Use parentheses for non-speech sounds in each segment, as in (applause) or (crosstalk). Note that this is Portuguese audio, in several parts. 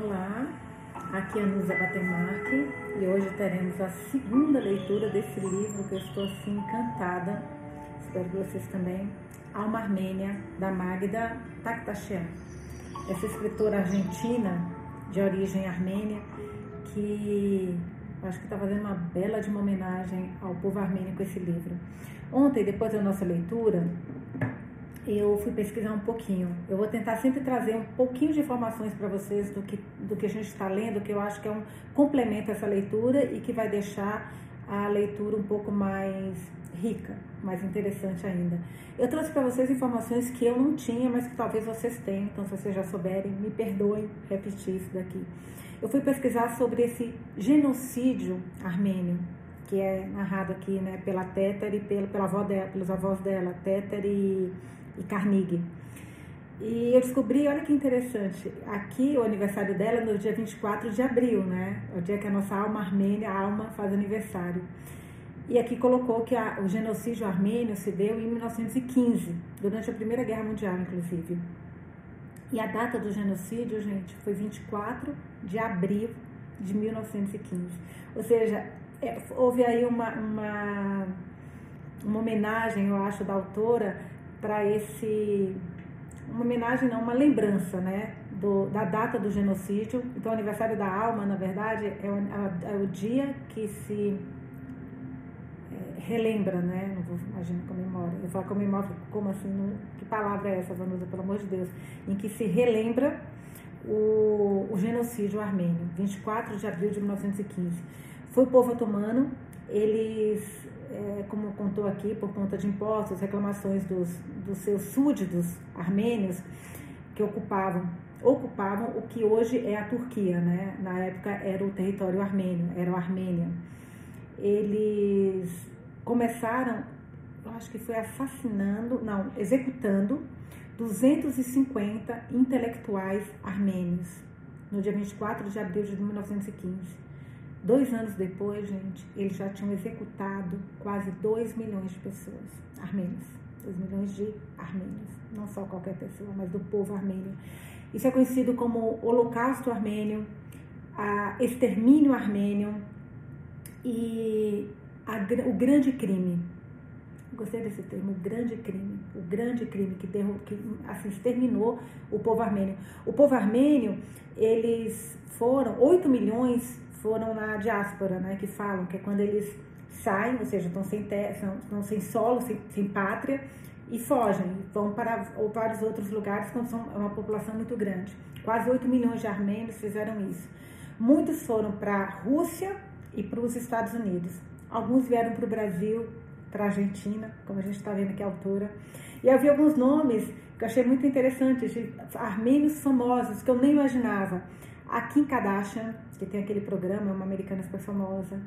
Olá, aqui é a Nusa Batemarque e hoje teremos a segunda leitura desse livro que eu estou assim encantada, espero que vocês também, Alma Armênia, da Magda Takhtachian. Essa escritora argentina de origem armênia que acho que está fazendo uma bela de uma homenagem ao povo armênio com esse livro. Ontem, depois da nossa leitura, eu fui pesquisar um pouquinho. Eu vou tentar sempre trazer um pouquinho de informações para vocês do que, do que a gente está lendo, que eu acho que é um complemento a essa leitura e que vai deixar a leitura um pouco mais rica, mais interessante ainda. Eu trouxe para vocês informações que eu não tinha, mas que talvez vocês tenham, então se vocês já souberem, me perdoem repetir isso daqui. Eu fui pesquisar sobre esse genocídio armênio, que é narrado aqui né, pela Téter e pela, pela avó dela, pelos avós dela, Téter e e Carnegie. E eu descobri, olha que interessante, aqui o aniversário dela é no dia 24 de abril, né? É o dia que a nossa alma armênia, a alma, faz aniversário. E aqui colocou que a, o genocídio armênio se deu em 1915, durante a Primeira Guerra Mundial, inclusive. E a data do genocídio, gente, foi 24 de abril de 1915. Ou seja, é, houve aí uma, uma, uma homenagem, eu acho, da autora para esse uma homenagem não, uma lembrança, né, do, da data do genocídio. Então, o aniversário da alma, na verdade, é o, é o dia que se é, relembra, né, não vou imaginar comemora, eu falo comemora, como assim, não, que palavra é essa, Vanusa, pelo amor de Deus, em que se relembra o, o genocídio armênio, 24 de abril de 1915. Foi o povo otomano, eles é, como contou aqui, por conta de impostos, reclamações dos, dos seus súditos armênios que ocupavam ocupavam o que hoje é a Turquia, né? Na época era o território armênio, era a Armênia. Eles começaram, eu acho que foi assassinando, não, executando 250 intelectuais armênios no dia 24 de abril de 1915. Dois anos depois, gente, eles já tinham executado quase 2 milhões de pessoas armênias. 2 milhões de armênios. Não só qualquer pessoa, mas do povo armênio. Isso é conhecido como Holocausto Armênio, extermínio armênio e a, o grande crime. Gostei desse termo, o grande crime. O grande crime que, derru, que assim, exterminou o povo armênio. O povo armênio, eles foram 8 milhões foram na diáspora, né, que falam que é quando eles saem, ou seja, estão sem, terra, estão sem solo, sem, sem pátria, e fogem, vão para ou para os outros lugares quando são uma população muito grande. Quase 8 milhões de armênios fizeram isso. Muitos foram para a Rússia e para os Estados Unidos. Alguns vieram para o Brasil, para a Argentina, como a gente está vendo aqui a autora. E havia alguns nomes que eu achei muito interessantes, de armênios famosos, que eu nem imaginava. A Kim Kardashian, que tem aquele programa, é uma americana super famosa.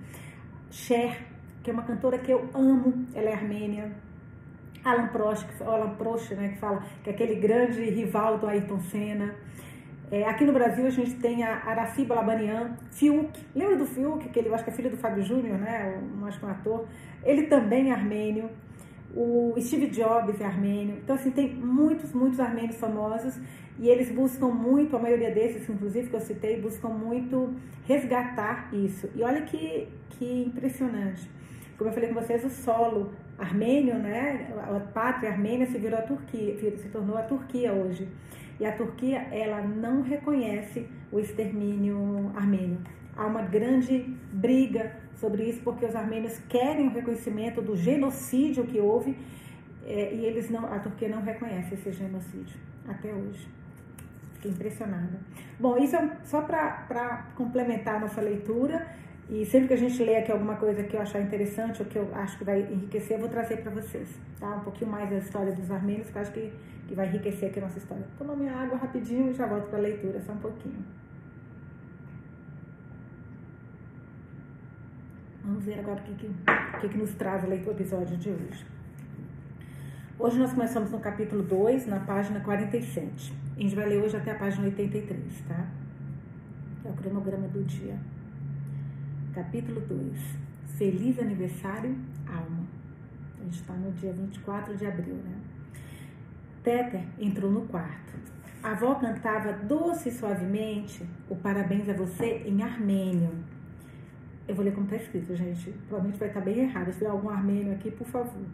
Cher, que é uma cantora que eu amo, ela é armênia. Alan Prost, Alan Prost, né, que fala que é aquele grande rival do Ayrton Senna. É, aqui no Brasil a gente tem a Araciba Labanian, Fiuk, lembra do Fiuk, que ele eu acho que é filho do Fábio Júnior, né, um, acho que um ator. Ele também é armênio. O Steve Jobs é armênio. Então, assim, tem muitos, muitos armênios famosos e eles buscam muito, a maioria desses, inclusive, que eu citei, buscam muito resgatar isso. E olha que, que impressionante. Como eu falei com vocês, o solo armênio, né, a pátria armênia se virou a Turquia, se tornou a Turquia hoje. E a Turquia, ela não reconhece o extermínio armênio. Há uma grande briga sobre isso, porque os armênios querem o reconhecimento do genocídio que houve é, e eles não, a Turquia não reconhece esse genocídio até hoje. Fiquei impressionada. Bom, isso é só para complementar a nossa leitura. E sempre que a gente lê aqui alguma coisa que eu achar interessante ou que eu acho que vai enriquecer, eu vou trazer para vocês, tá? Um pouquinho mais da história dos armênios, que eu acho que, que vai enriquecer aqui a nossa história. Toma minha água rapidinho e já volto para a leitura, só um pouquinho. Vamos ver agora o que, que, o que, que nos traz do episódio de hoje. Hoje nós começamos no capítulo 2, na página 47. A gente vai ler hoje até a página 83, tá? É o cronograma do dia. Capítulo 2. Feliz aniversário, alma. A gente está no dia 24 de abril, né? Téter entrou no quarto. A avó cantava doce e suavemente o parabéns a você em armênio. Eu vou ler como está escrito, gente. Provavelmente vai estar bem errado. Se tiver algum armênio aqui, por favor.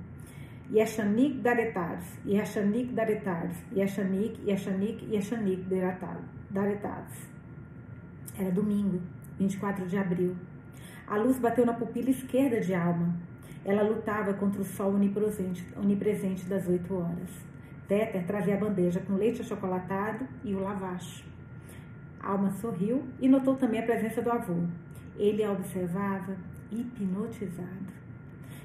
Yeshanik Daretares, Yeshanik Daretares, Yeshanik, Yeshanik, Yeshanik Daretares. Era domingo, 24 de abril. A luz bateu na pupila esquerda de Alma. Ela lutava contra o sol onipresente, onipresente das oito horas. Téter trazia a bandeja com leite achocolatado e o lavache. Alma sorriu e notou também a presença do avô. Ele a observava hipnotizado.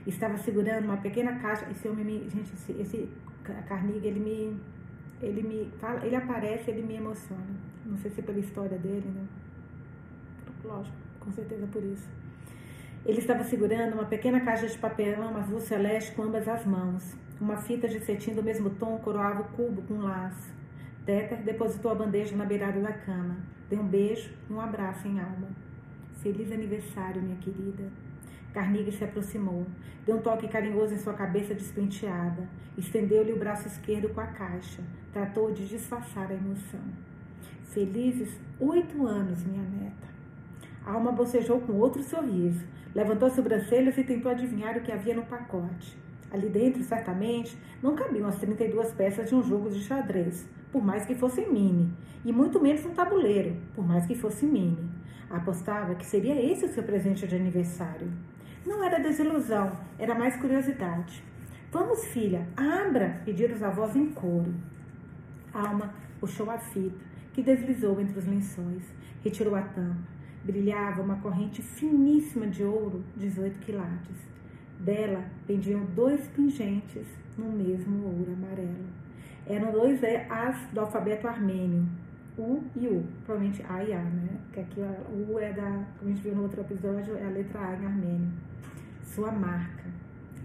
Estava segurando uma pequena caixa. Esse homem me. Gente, esse, esse Carnegie, ele me. Ele me fala, ele aparece, ele me emociona. Não sei se é pela história dele, né? Lógico, com certeza por isso. Ele estava segurando uma pequena caixa de papelão azul celeste com ambas as mãos. Uma fita de cetim do mesmo tom coroava o cubo com um laço. Teter depositou a bandeja na beirada da cama. Deu um beijo e um abraço em alma. Feliz aniversário, minha querida. Carnegie se aproximou, deu um toque carinhoso em sua cabeça despenteada, estendeu-lhe o braço esquerdo com a caixa, tratou de disfarçar a emoção. Felizes oito anos, minha neta. A alma bocejou com outro sorriso, levantou as sobrancelhas e tentou adivinhar o que havia no pacote. Ali dentro, certamente, não cabiam as 32 peças de um jogo de xadrez, por mais que fossem mini, e muito menos um tabuleiro, por mais que fosse mini. Apostava que seria esse o seu presente de aniversário. Não era desilusão, era mais curiosidade. Vamos, filha, abra, pediram os avós em coro. Alma puxou a fita, que deslizou entre os lençóis, retirou a tampa. Brilhava uma corrente finíssima de ouro, 18 quilates. Dela pendiam dois pingentes no mesmo ouro amarelo. Eram dois As do alfabeto armênio, U e U, provavelmente A e A, né? Que aqui o U é da, como a gente viu no outro episódio, é a letra A em armênio. Sua marca,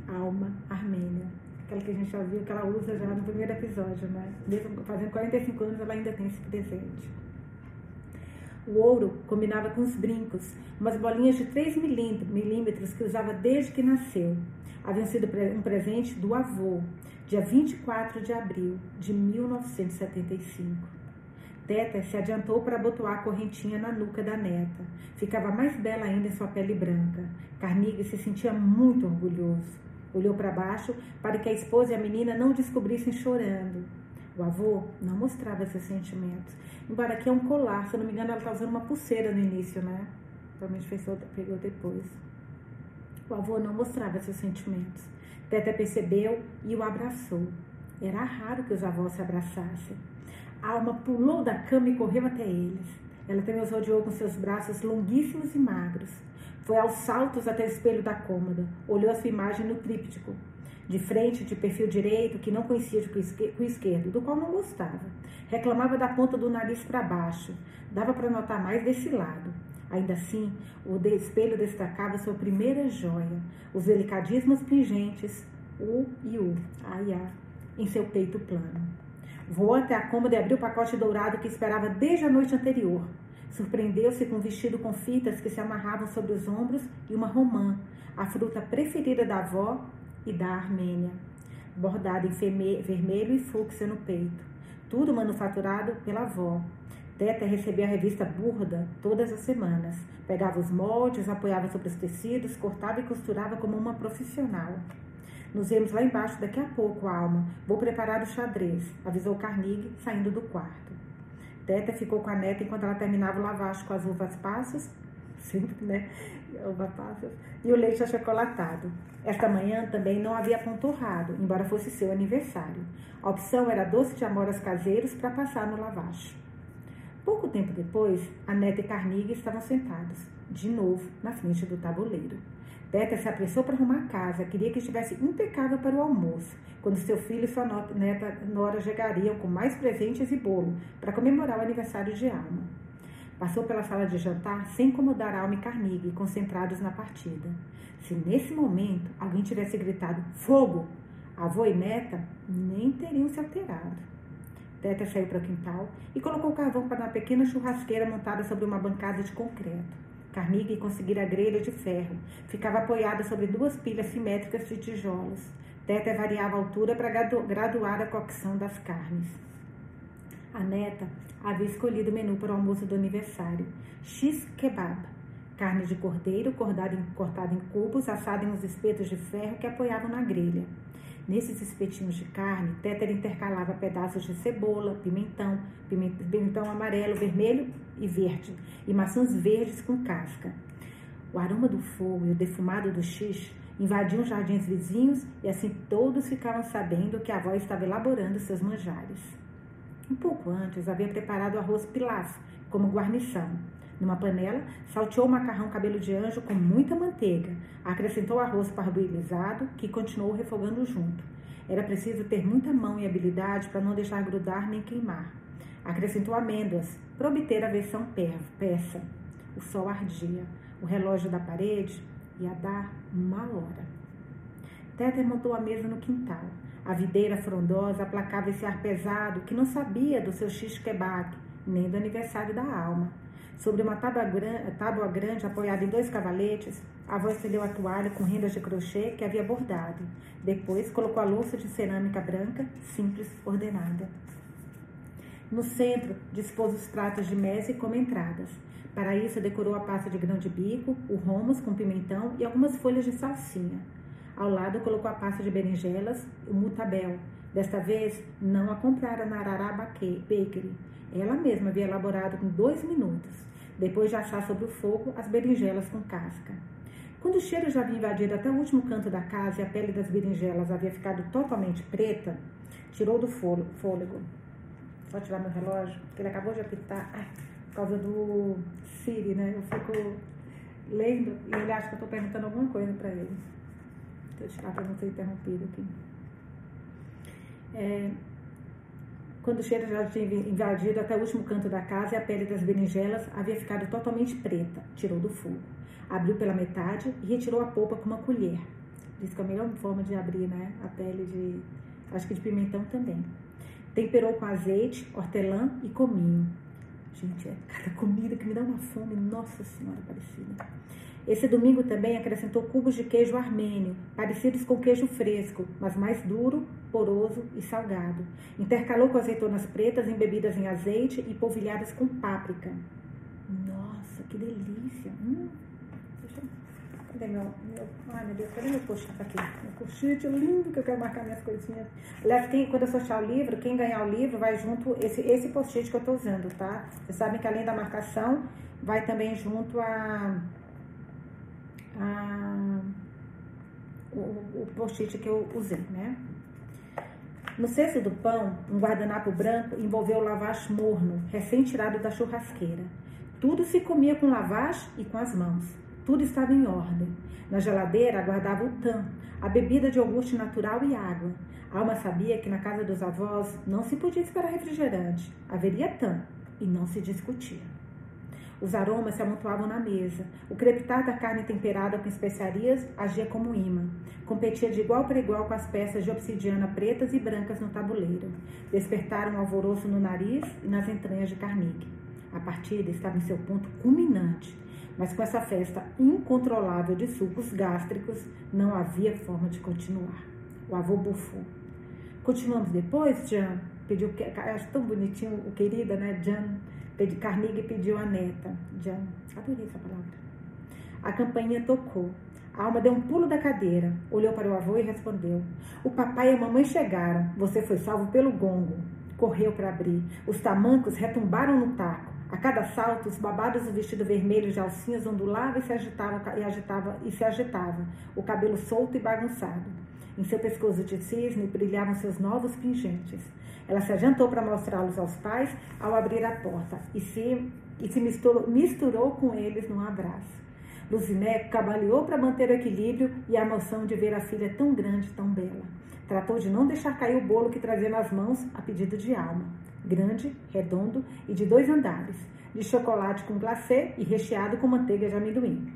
alma armênia. Aquela que a gente já viu que ela usa já no primeiro episódio, né? Mesmo fazendo 45 anos, ela ainda tem esse presente. O ouro combinava com os brincos, umas bolinhas de 3 milímetros que usava desde que nasceu. Haviam sido um presente do avô, dia 24 de abril de 1975. Teta se adiantou para abotoar a correntinha na nuca da neta. Ficava mais bela ainda em sua pele branca. Carnegie se sentia muito orgulhoso. Olhou para baixo para que a esposa e a menina não descobrissem chorando. O avô não mostrava seus sentimentos. Embora aqui é um colar, se eu não me engano, ela está usando uma pulseira no início, né? Provavelmente fez outra, pegou depois. O avô não mostrava seus sentimentos. Teta percebeu e o abraçou. Era raro que os avós se abraçassem. A alma pulou da cama e correu até eles. Ela também os rodeou com seus braços longuíssimos e magros. Foi aos saltos até o espelho da cômoda. Olhou a sua imagem no tríptico de frente, de perfil direito, que não conhecia com o esquerdo, do qual não gostava. Reclamava da ponta do nariz para baixo. Dava para notar mais desse lado. Ainda assim, o espelho destacava sua primeira joia, os delicadíssimos pingentes, U e U, A e A, em seu peito plano. Voou até a cômoda e abriu o pacote dourado que esperava desde a noite anterior. Surpreendeu-se com um vestido com fitas que se amarravam sobre os ombros e uma romã, a fruta preferida da avó e da Armênia, bordado em vermelho e fúcsia no peito. Tudo manufaturado pela avó. Teta recebia a revista Burda todas as semanas. Pegava os moldes, apoiava sobre os tecidos, cortava e costurava como uma profissional. Nos vemos lá embaixo daqui a pouco, Alma. Vou preparar o xadrez, avisou Carnegie, saindo do quarto. Teta ficou com a neta enquanto ela terminava o lavacho com as uvas passas, (laughs) sempre, né? Uva passas, e o leite achocolatado. Esta manhã também não havia pão torrado, embora fosse seu aniversário. A opção era doce de amoras caseiros para passar no lavacho. Pouco tempo depois, a neta e Carnegie estavam sentados, de novo, na frente do tabuleiro. Teta se apressou para arrumar a casa, queria que estivesse impecável para o almoço, quando seu filho e sua neta Nora chegariam com mais presentes e bolo para comemorar o aniversário de Alma. Passou pela sala de jantar sem incomodar Alma e Carnegie, concentrados na partida. Se nesse momento alguém tivesse gritado fogo, avô e neta nem teriam se alterado. Teta saiu para o quintal e colocou o carvão para uma pequena churrasqueira montada sobre uma bancada de concreto. Carnegie conseguira a grelha de ferro. Ficava apoiada sobre duas pilhas simétricas de tijolos. Teta variava a altura para graduar a cocção das carnes. A neta havia escolhido o menu para o almoço do aniversário: X kebab, carne de cordeiro cortada em, cortada em cubos, assada em uns espetos de ferro que apoiavam na grelha. Nesses espetinhos de carne, Téter intercalava pedaços de cebola, pimentão, pimentão amarelo, vermelho e verde, e maçãs verdes com casca. O aroma do fogo e o defumado do xixi invadiam os jardins vizinhos e assim todos ficavam sabendo que a avó estava elaborando seus manjares. Um pouco antes, havia preparado arroz pilaf como guarnição. Numa panela, salteou o macarrão cabelo de anjo com muita manteiga. Acrescentou arroz parboilizado, que continuou refogando junto. Era preciso ter muita mão e habilidade para não deixar grudar nem queimar. Acrescentou amêndoas, para obter a versão peça. O sol ardia. O relógio da parede ia dar uma hora. Téter montou a mesa no quintal. A videira frondosa aplacava esse ar pesado que não sabia do seu xixi kebab, nem do aniversário da alma. Sobre uma tábua, tábua grande apoiada em dois cavaletes, a avó estendeu a toalha com rendas de crochê que havia bordado. Depois colocou a louça de cerâmica branca, simples, ordenada. No centro, dispôs os pratos de mesa como entradas. Para isso, decorou a pasta de grão de bico, o romos com pimentão e algumas folhas de salsinha. Ao lado, colocou a pasta de berinjelas, o mutabel. Desta vez, não a comprara na Arará Bakery. Ela mesma havia elaborado com dois minutos, depois de assar sobre o fogo as berinjelas com casca. Quando o cheiro já havia invadido até o último canto da casa e a pele das berinjelas havia ficado totalmente preta, tirou do fôlego. Só tirar meu relógio, que ele acabou de apitar. Ai, por causa do Siri, né? Eu fico lendo e ele acha que eu estou perguntando alguma coisa para ele. Deixa eu tirar para não ser interrompido aqui. É, quando o cheiro já tinha invadido até o último canto da casa e a pele das berinjelas havia ficado totalmente preta, tirou do fogo. Abriu pela metade e retirou a polpa com uma colher. Diz que é a melhor forma de abrir, né? A pele de. Acho que de pimentão também. Temperou com azeite, hortelã e cominho. Gente, é cada comida que me dá uma fome, nossa senhora parecida. Esse domingo também acrescentou cubos de queijo armênio, parecidos com queijo fresco, mas mais duro, poroso e salgado. Intercalou com azeitonas pretas embebidas em azeite e polvilhadas com páprica. Nossa, que delícia! Hum. Cadê meu, meu... Ai, meu Deus, cadê meu post-it aqui? Meu post-it lindo que eu quero marcar minhas coisinhas. Aliás, quem, quando eu sortear o livro, quem ganhar o livro vai junto, esse, esse post-it que eu estou usando, tá? Vocês sabem que além da marcação, vai também junto a a, o, o post-it que eu usei, né? No cesto do pão, um guardanapo branco envolveu o lavache morno, recém-tirado da churrasqueira. Tudo se comia com lavache e com as mãos. Tudo estava em ordem. Na geladeira aguardava o tan, a bebida de iogurte natural e água. Alma sabia que na casa dos avós não se podia esperar refrigerante. Haveria tan e não se discutia. Os aromas se amontoavam na mesa. O crepitar da carne temperada com especiarias agia como imã. Competia de igual para igual com as peças de obsidiana pretas e brancas no tabuleiro. Despertaram um alvoroço no nariz e nas entranhas de Carnegie. A partida estava em seu ponto culminante, mas com essa festa incontrolável de sucos gástricos, não havia forma de continuar. O avô bufou. Continuamos depois, Jan? Pediu, acho tão bonitinho o querida, né, Jan? Carnegie pediu a neta. Jan, adorei essa palavra. A campainha tocou. A alma deu um pulo da cadeira, olhou para o avô e respondeu: O papai e a mamãe chegaram. Você foi salvo pelo gongo. Correu para abrir. Os tamancos retumbaram no taco. A cada salto, os babados do vestido vermelho de alcinhas ondulavam e se agitavam e, agitava, e se agitava, o cabelo solto e bagunçado. Em seu pescoço de cisne brilhavam seus novos pingentes. Ela se adiantou para mostrá-los aos pais ao abrir a porta e se, e se misturou, misturou com eles num abraço. Luziné cambaleou para manter o equilíbrio e a emoção de ver a filha tão grande, tão bela. Tratou de não deixar cair o bolo que trazia nas mãos a pedido de alma. Grande, redondo e de dois andares, de chocolate com glacê e recheado com manteiga de amendoim.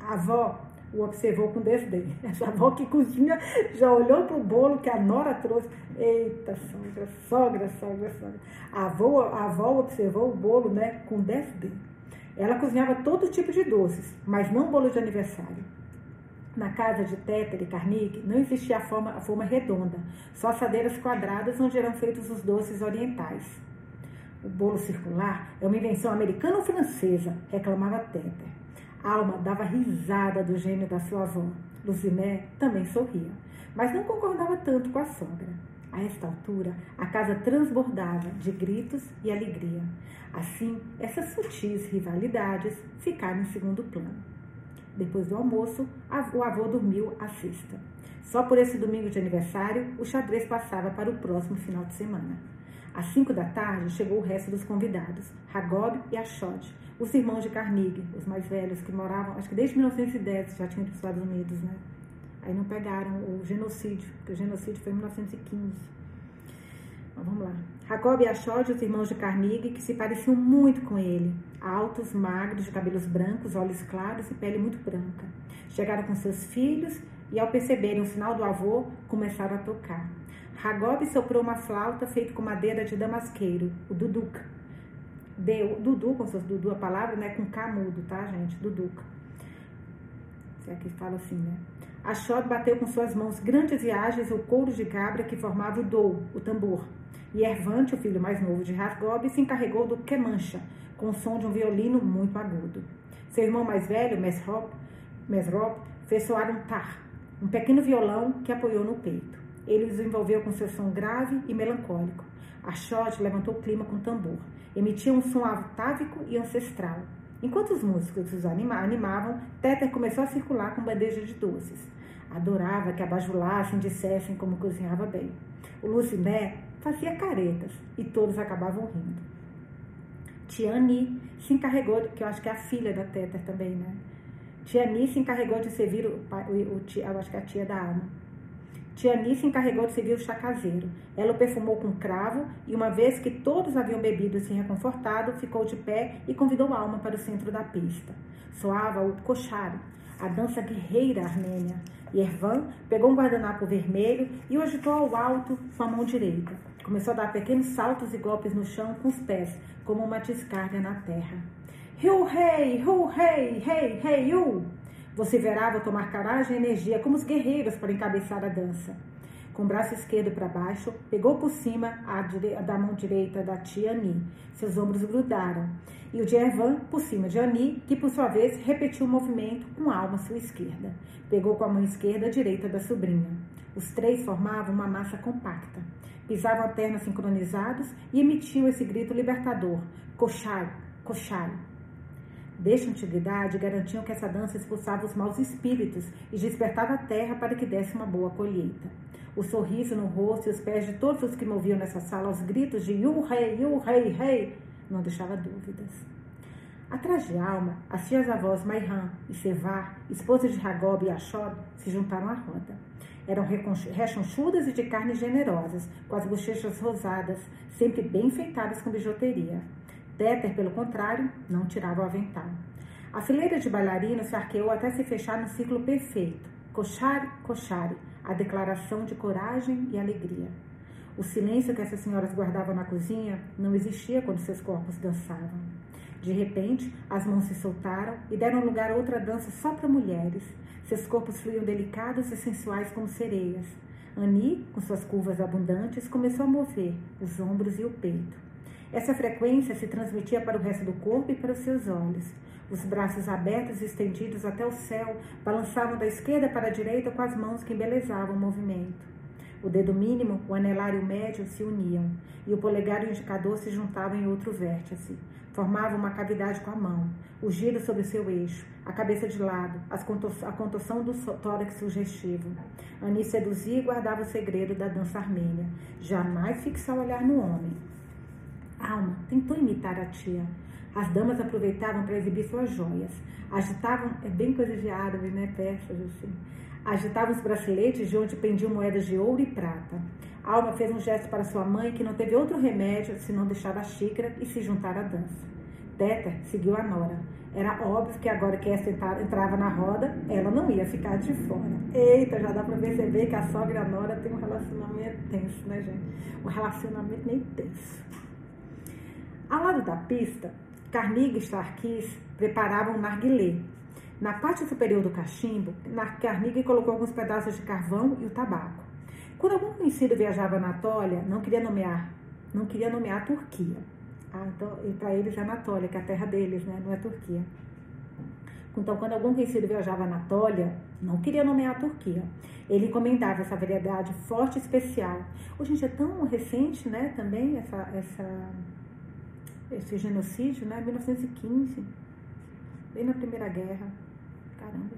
A avó o observou com desdém. (laughs) Essa avó que cozinha já olhou para o bolo que a nora trouxe. Eita, sogra, sogra, sogra, sogra. A avó, a avó observou o bolo né, com desdém. Ela cozinhava todo tipo de doces, mas não bolo de aniversário. Na casa de Téter e Carnique não existia a forma, a forma redonda, só assadeiras quadradas onde eram feitos os doces orientais. O bolo circular é uma invenção americana ou francesa? reclamava Teter. Alma dava risada do gênio da sua avó. Luciné também sorria, mas não concordava tanto com a sogra. A esta altura, a casa transbordava de gritos e alegria. Assim, essas sutis rivalidades ficaram em segundo plano. Depois do almoço, o avô dormiu a sexta. Só por esse domingo de aniversário, o xadrez passava para o próximo final de semana. Às cinco da tarde, chegou o resto dos convidados, Hagob e Ashod, os irmãos de Carnegie, os mais velhos, que moravam, acho que desde 1910 já tinham ido para os Estados Unidos, né? Aí não pegaram o genocídio, porque o genocídio foi em 1915. Então, vamos lá. Jacob e Ashod, os irmãos de Carnegie, que se pareciam muito com ele. Altos, magros, de cabelos brancos, olhos claros e pele muito branca. Chegaram com seus filhos e, ao perceberem o sinal do avô, começaram a tocar. Jacob soprou uma flauta feita com madeira de damasqueiro, o duduca. Deu, dudu, se fosse dudu a palavra, né? Com K mudo, tá, gente? Duduca. Se é que fala assim, né? Ashod bateu com suas mãos grandes e ágeis o couro de cabra que formava o dou, o tambor. E Ervante, o filho mais novo de Rasgob, se encarregou do quemancha, com o som de um violino muito agudo. Seu irmão mais velho, Mesrop, Mesrop fez soar um tar, um pequeno violão que apoiou no peito. Ele desenvolveu com seu som grave e melancólico. Ashod levantou o clima com tambor. Emitia um som atávico e ancestral. Enquanto os músicos os animavam, Teter começou a circular com bandeja de doces. Adorava que abajulassem e dissessem como cozinhava bem. O Luciné fazia caretas e todos acabavam rindo. Tiani se encarregou, que eu acho que é a filha da Teter também, né? Tiani se encarregou de servir o, o, o eu acho que é a tia da alma Tiani se encarregou de servir o chá caseiro. Ela o perfumou com cravo e, uma vez que todos haviam bebido e se reconfortado, ficou de pé e convidou alma para o centro da pista. Soava o koshari, a dança guerreira armênia. Yervan pegou um guardanapo vermelho e o agitou ao alto com a mão direita. Começou a dar pequenos saltos e golpes no chão com os pés, como uma descarga na terra. Hu rei, hu rei, rei, rei, hu! Você verá vou tomar coragem e energia como os guerreiros para encabeçar a dança. Com o braço esquerdo para baixo, pegou por cima a da mão direita da tia Ani. Seus ombros grudaram. E o de Ervan por cima de Ani, que por sua vez repetiu o movimento com a alma sua esquerda. Pegou com a mão esquerda a direita da sobrinha. Os três formavam uma massa compacta. Pisavam a perna sincronizados e emitiam esse grito libertador: Cochai, cochai. Desde a antiguidade, garantiam que essa dança expulsava os maus espíritos e despertava a terra para que desse uma boa colheita. O sorriso no rosto e os pés de todos os que moviam nessa sala aos gritos de Yu Rei, Yu Rei, Rei, não deixava dúvidas. Atrás de Alma, as tias avós Maihan e Sevar, esposas de Hagob e Ashod, se juntaram à roda. Eram rechonchudas e de carnes generosas, com as bochechas rosadas, sempre bem enfeitadas com bijuteria. Téter, pelo contrário, não tirava o avental. A fileira de bailarinos se arqueou até se fechar no ciclo perfeito. Cochare, cochare, a declaração de coragem e alegria. O silêncio que essas senhoras guardavam na cozinha não existia quando seus corpos dançavam. De repente, as mãos se soltaram e deram lugar a outra dança só para mulheres. Seus corpos fluíam delicados e sensuais como sereias. Annie, com suas curvas abundantes, começou a mover os ombros e o peito. Essa frequência se transmitia para o resto do corpo e para os seus olhos. Os braços abertos e estendidos até o céu balançavam da esquerda para a direita com as mãos que embelezavam o movimento. O dedo mínimo, o anelar e o médio se uniam, e o polegar e o indicador se juntavam em outro vértice. Formavam uma cavidade com a mão, o giro sobre o seu eixo, a cabeça de lado, a contorção do tórax sugestivo. Ani seduzia e guardava o segredo da dança armênia. Jamais fixar o olhar no homem, Alma tentou imitar a tia. As damas aproveitavam para exibir suas joias. Agitavam, é bem coisa de árabe, né? Peças assim. Agitavam os braceletes de onde pendiam moedas de ouro e prata. Alma fez um gesto para sua mãe que não teve outro remédio senão deixar a xícara e se juntar à dança. Teta seguiu a Nora. Era óbvio que agora que essa entrava na roda, ela não ia ficar de fora. Eita, já dá para perceber que a sogra e a Nora têm um relacionamento tenso, né, gente? Um relacionamento meio tenso. Ao lado da pista, Carnegie e Starkis preparavam um narguilé. Na parte superior do cachimbo, Carnegie colocou alguns pedaços de carvão e o tabaco. Quando algum conhecido viajava na Anátolia, não queria nomear, não queria nomear a Turquia. Ah, então, e para eles é Anatólia, que é a terra deles, né? Não é Turquia. Então, quando algum conhecido viajava a Anatólia, não queria nomear a Turquia. Ele encomendava essa variedade forte e especial. Hoje, gente, é tão recente, né, também, essa, essa, esse genocídio, né, 1915, bem na Primeira Guerra. Caramba.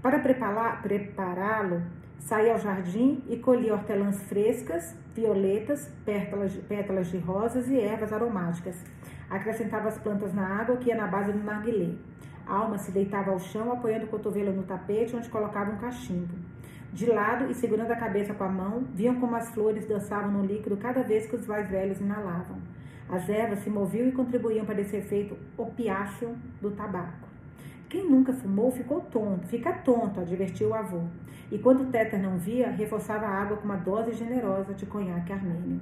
Para prepará-lo, saía ao jardim e colhia hortelãs frescas, violetas, pétalas, pétalas de rosas e ervas aromáticas. Acrescentava as plantas na água que ia na base do narguilé. Alma se deitava ao chão, apoiando o cotovelo no tapete, onde colocava um cachimbo. De lado e segurando a cabeça com a mão, viam como as flores dançavam no líquido cada vez que os mais velhos inalavam. As ervas se moviam e contribuíam para esse efeito opiáceo do tabaco. Quem nunca fumou ficou tonto, fica tonto, advertiu o avô. E quando Téter não via, reforçava a água com uma dose generosa de conhaque armênio.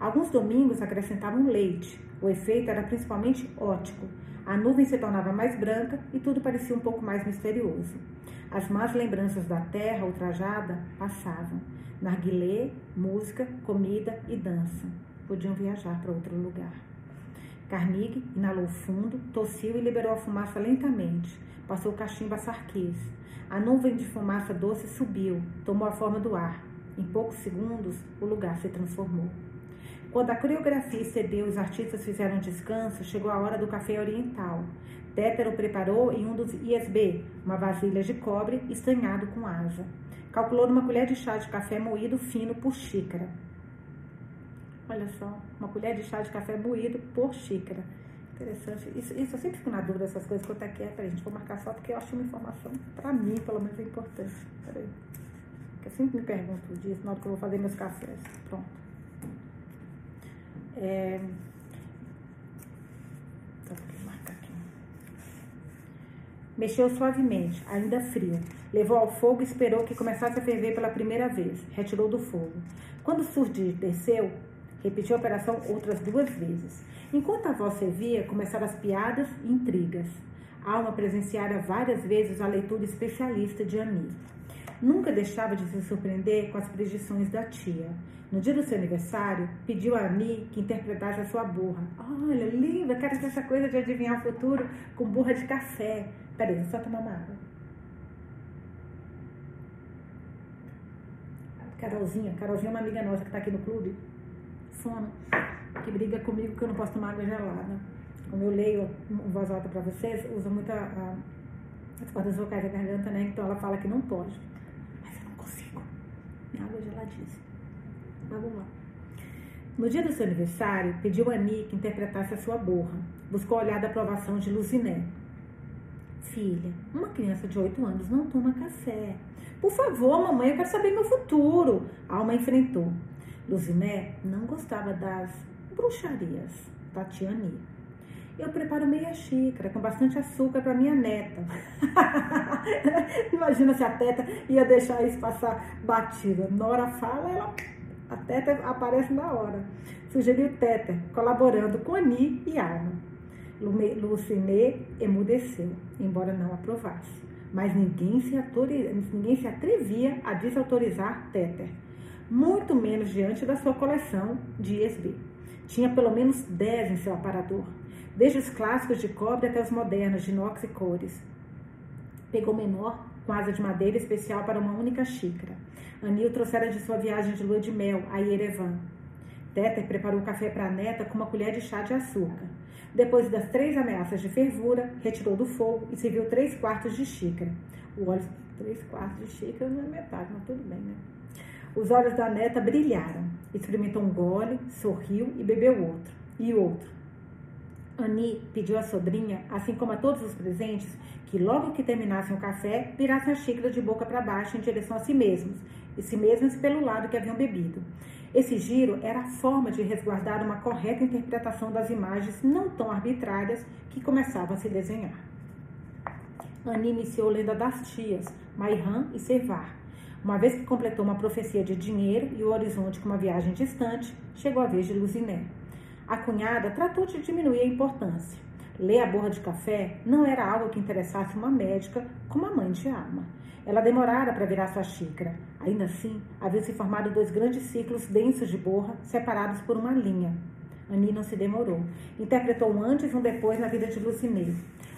Alguns domingos acrescentavam leite. O efeito era principalmente ótico. A nuvem se tornava mais branca e tudo parecia um pouco mais misterioso. As más lembranças da terra ultrajada passavam. Narguilé, música, comida e dança. Podiam viajar para outro lugar. Carnegie inalou fundo, tossiu e liberou a fumaça lentamente. Passou o cachimbo a sarquês. A nuvem de fumaça doce subiu, tomou a forma do ar. Em poucos segundos, o lugar se transformou. Quando a coreografia cedeu e os artistas fizeram descanso, chegou a hora do café oriental. Tétero preparou em um dos ISB, uma vasilha de cobre estanhado com asa. Calculou numa colher de chá de café moído fino por xícara. Olha só, uma colher de chá de café moído por xícara. Interessante. Isso, isso eu sempre fico na dúvida dessas coisas, quanto é que é. Gente, vou marcar só porque eu acho uma informação, para mim, pelo menos, é importante. Peraí. Eu sempre me pergunto disso na hora que eu vou fazer meus cafés. Pronto. É... Mexeu suavemente, ainda frio. Levou ao fogo e esperou que começasse a ferver pela primeira vez. Retirou do fogo. Quando o surdir desceu, repetiu a operação outras duas vezes. Enquanto a voz servia, começaram as piadas e intrigas. Alma presenciara várias vezes a leitura especialista de Ami. Nunca deixava de se surpreender com as predições da tia. No dia do seu aniversário, pediu a Ami que interpretasse a sua burra. Olha, linda, quero essa coisa de adivinhar o futuro com burra de café. Peraí, só tomar uma água. Carolzinha, Carolzinha é uma amiga nossa que está aqui no clube, Que briga comigo que eu não posso tomar água gelada. Como eu leio em voz alta para vocês, usa muito a, a, as cordas vocais da garganta, né? Então ela fala que não pode. Mas eu não consigo. Minha água é geladíssima. Mas vamos lá. No dia do seu aniversário, pediu a Ani que interpretasse a sua borra. Buscou olhar da aprovação de Luziné. Filha, uma criança de 8 anos não toma café. Por favor, mamãe, eu quero saber meu futuro. Alma enfrentou. Luziné não gostava das bruxarias da tia Ani. Eu preparo meia xícara com bastante açúcar para minha neta. (laughs) Imagina se a teta ia deixar isso passar batida. Nora fala, ela a Teta aparece na hora. Sugeriu Teta, colaborando com Ani e Alma. Lucinê emudeceu, embora não aprovasse. Mas ninguém se, ninguém se atrevia a desautorizar Téter, muito menos diante da sua coleção de ISB. Tinha pelo menos 10 em seu aparador, desde os clássicos de cobre até os modernos de inox e cores. Pegou menor com asa de madeira especial para uma única xícara. Anil trouxera de sua viagem de lua de mel a Yerevan. Téter preparou o café para a neta com uma colher de chá de açúcar. Depois das três ameaças de fervura, retirou do fogo e serviu três quartos de xícara. O óleo, três quartos de xícara não é metade, mas tudo bem, né? Os olhos da neta brilharam. Experimentou um gole, sorriu e bebeu outro. E outro. Ani pediu à sobrinha, assim como a todos os presentes, que logo que terminassem o café, virassem a xícara de boca para baixo em direção a si mesmos, e si mesmos pelo lado que haviam bebido. Esse giro era a forma de resguardar uma correta interpretação das imagens não tão arbitrárias que começavam a se desenhar. Ani iniciou lenda das tias, Maihan e Servar. Uma vez que completou uma profecia de dinheiro e o horizonte com uma viagem distante, chegou a vez de Luziné. A cunhada tratou de diminuir a importância. Ler a borra de café não era algo que interessasse uma médica como a mãe de Alma. Ela demorara para virar sua xícara. Ainda assim, havia se formado dois grandes ciclos densos de borra, separados por uma linha. Ani não se demorou. Interpretou um antes e um depois na vida de Lucinê.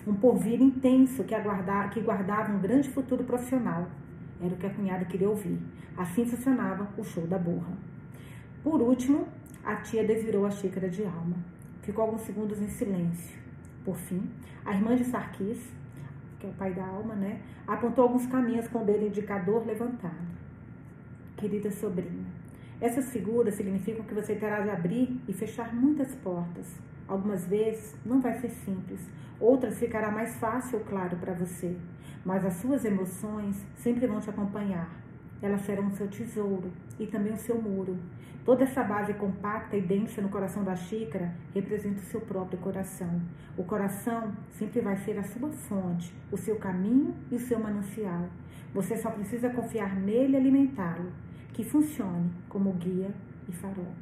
Um porvir intenso que, aguardava, que guardava um grande futuro profissional. Era o que a cunhada queria ouvir. Assim funcionava o show da burra. Por último, a tia desvirou a xícara de alma. Ficou alguns segundos em silêncio. Por fim, a irmã de Sarkis, que é o pai da alma, né, apontou alguns caminhos com o dedo indicador levantado. Querida sobrinha, essas figuras significam que você terá de abrir e fechar muitas portas. Algumas vezes não vai ser simples, outras ficará mais fácil claro para você, mas as suas emoções sempre vão te acompanhar. Elas serão o seu tesouro e também o seu muro. Toda essa base compacta e densa no coração da xícara representa o seu próprio coração. O coração sempre vai ser a sua fonte, o seu caminho e o seu manancial. Você só precisa confiar nele e alimentá-lo, que funcione como guia e farol.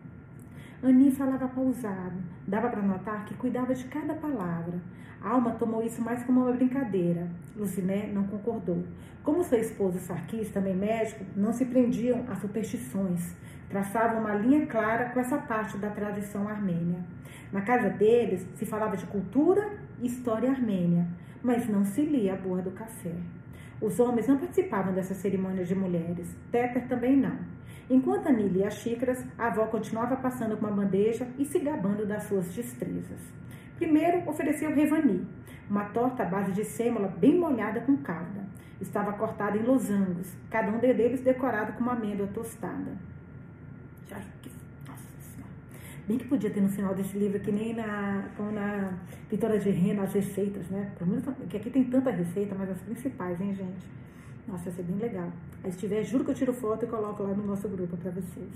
Ani falava pausado, dava para notar que cuidava de cada palavra. Alma tomou isso mais como uma brincadeira. Luciné não concordou. Como seu esposo Sarkis, também médico, não se prendiam a superstições traçavam uma linha clara com essa parte da tradição armênia. Na casa deles se falava de cultura e história armênia, mas não se lia a boa do café. Os homens não participavam dessa cerimônia de mulheres, Teper também não. Enquanto Ani lia as xícaras, a avó continuava passando com uma bandeja e se gabando das suas destrezas. Primeiro ofereceu revani, uma torta à base de sêmola bem molhada com calda. Estava cortada em losangos, cada um deles decorado com uma amêndoa tostada. Bem que podia ter no final desse livro, que nem na, como na Vitória de Rena, as receitas, né? Pelo menos que aqui tem tanta receita, mas as principais, hein, gente? Nossa, vai ser bem legal. Aí se tiver, juro que eu tiro foto e coloco lá no nosso grupo para vocês.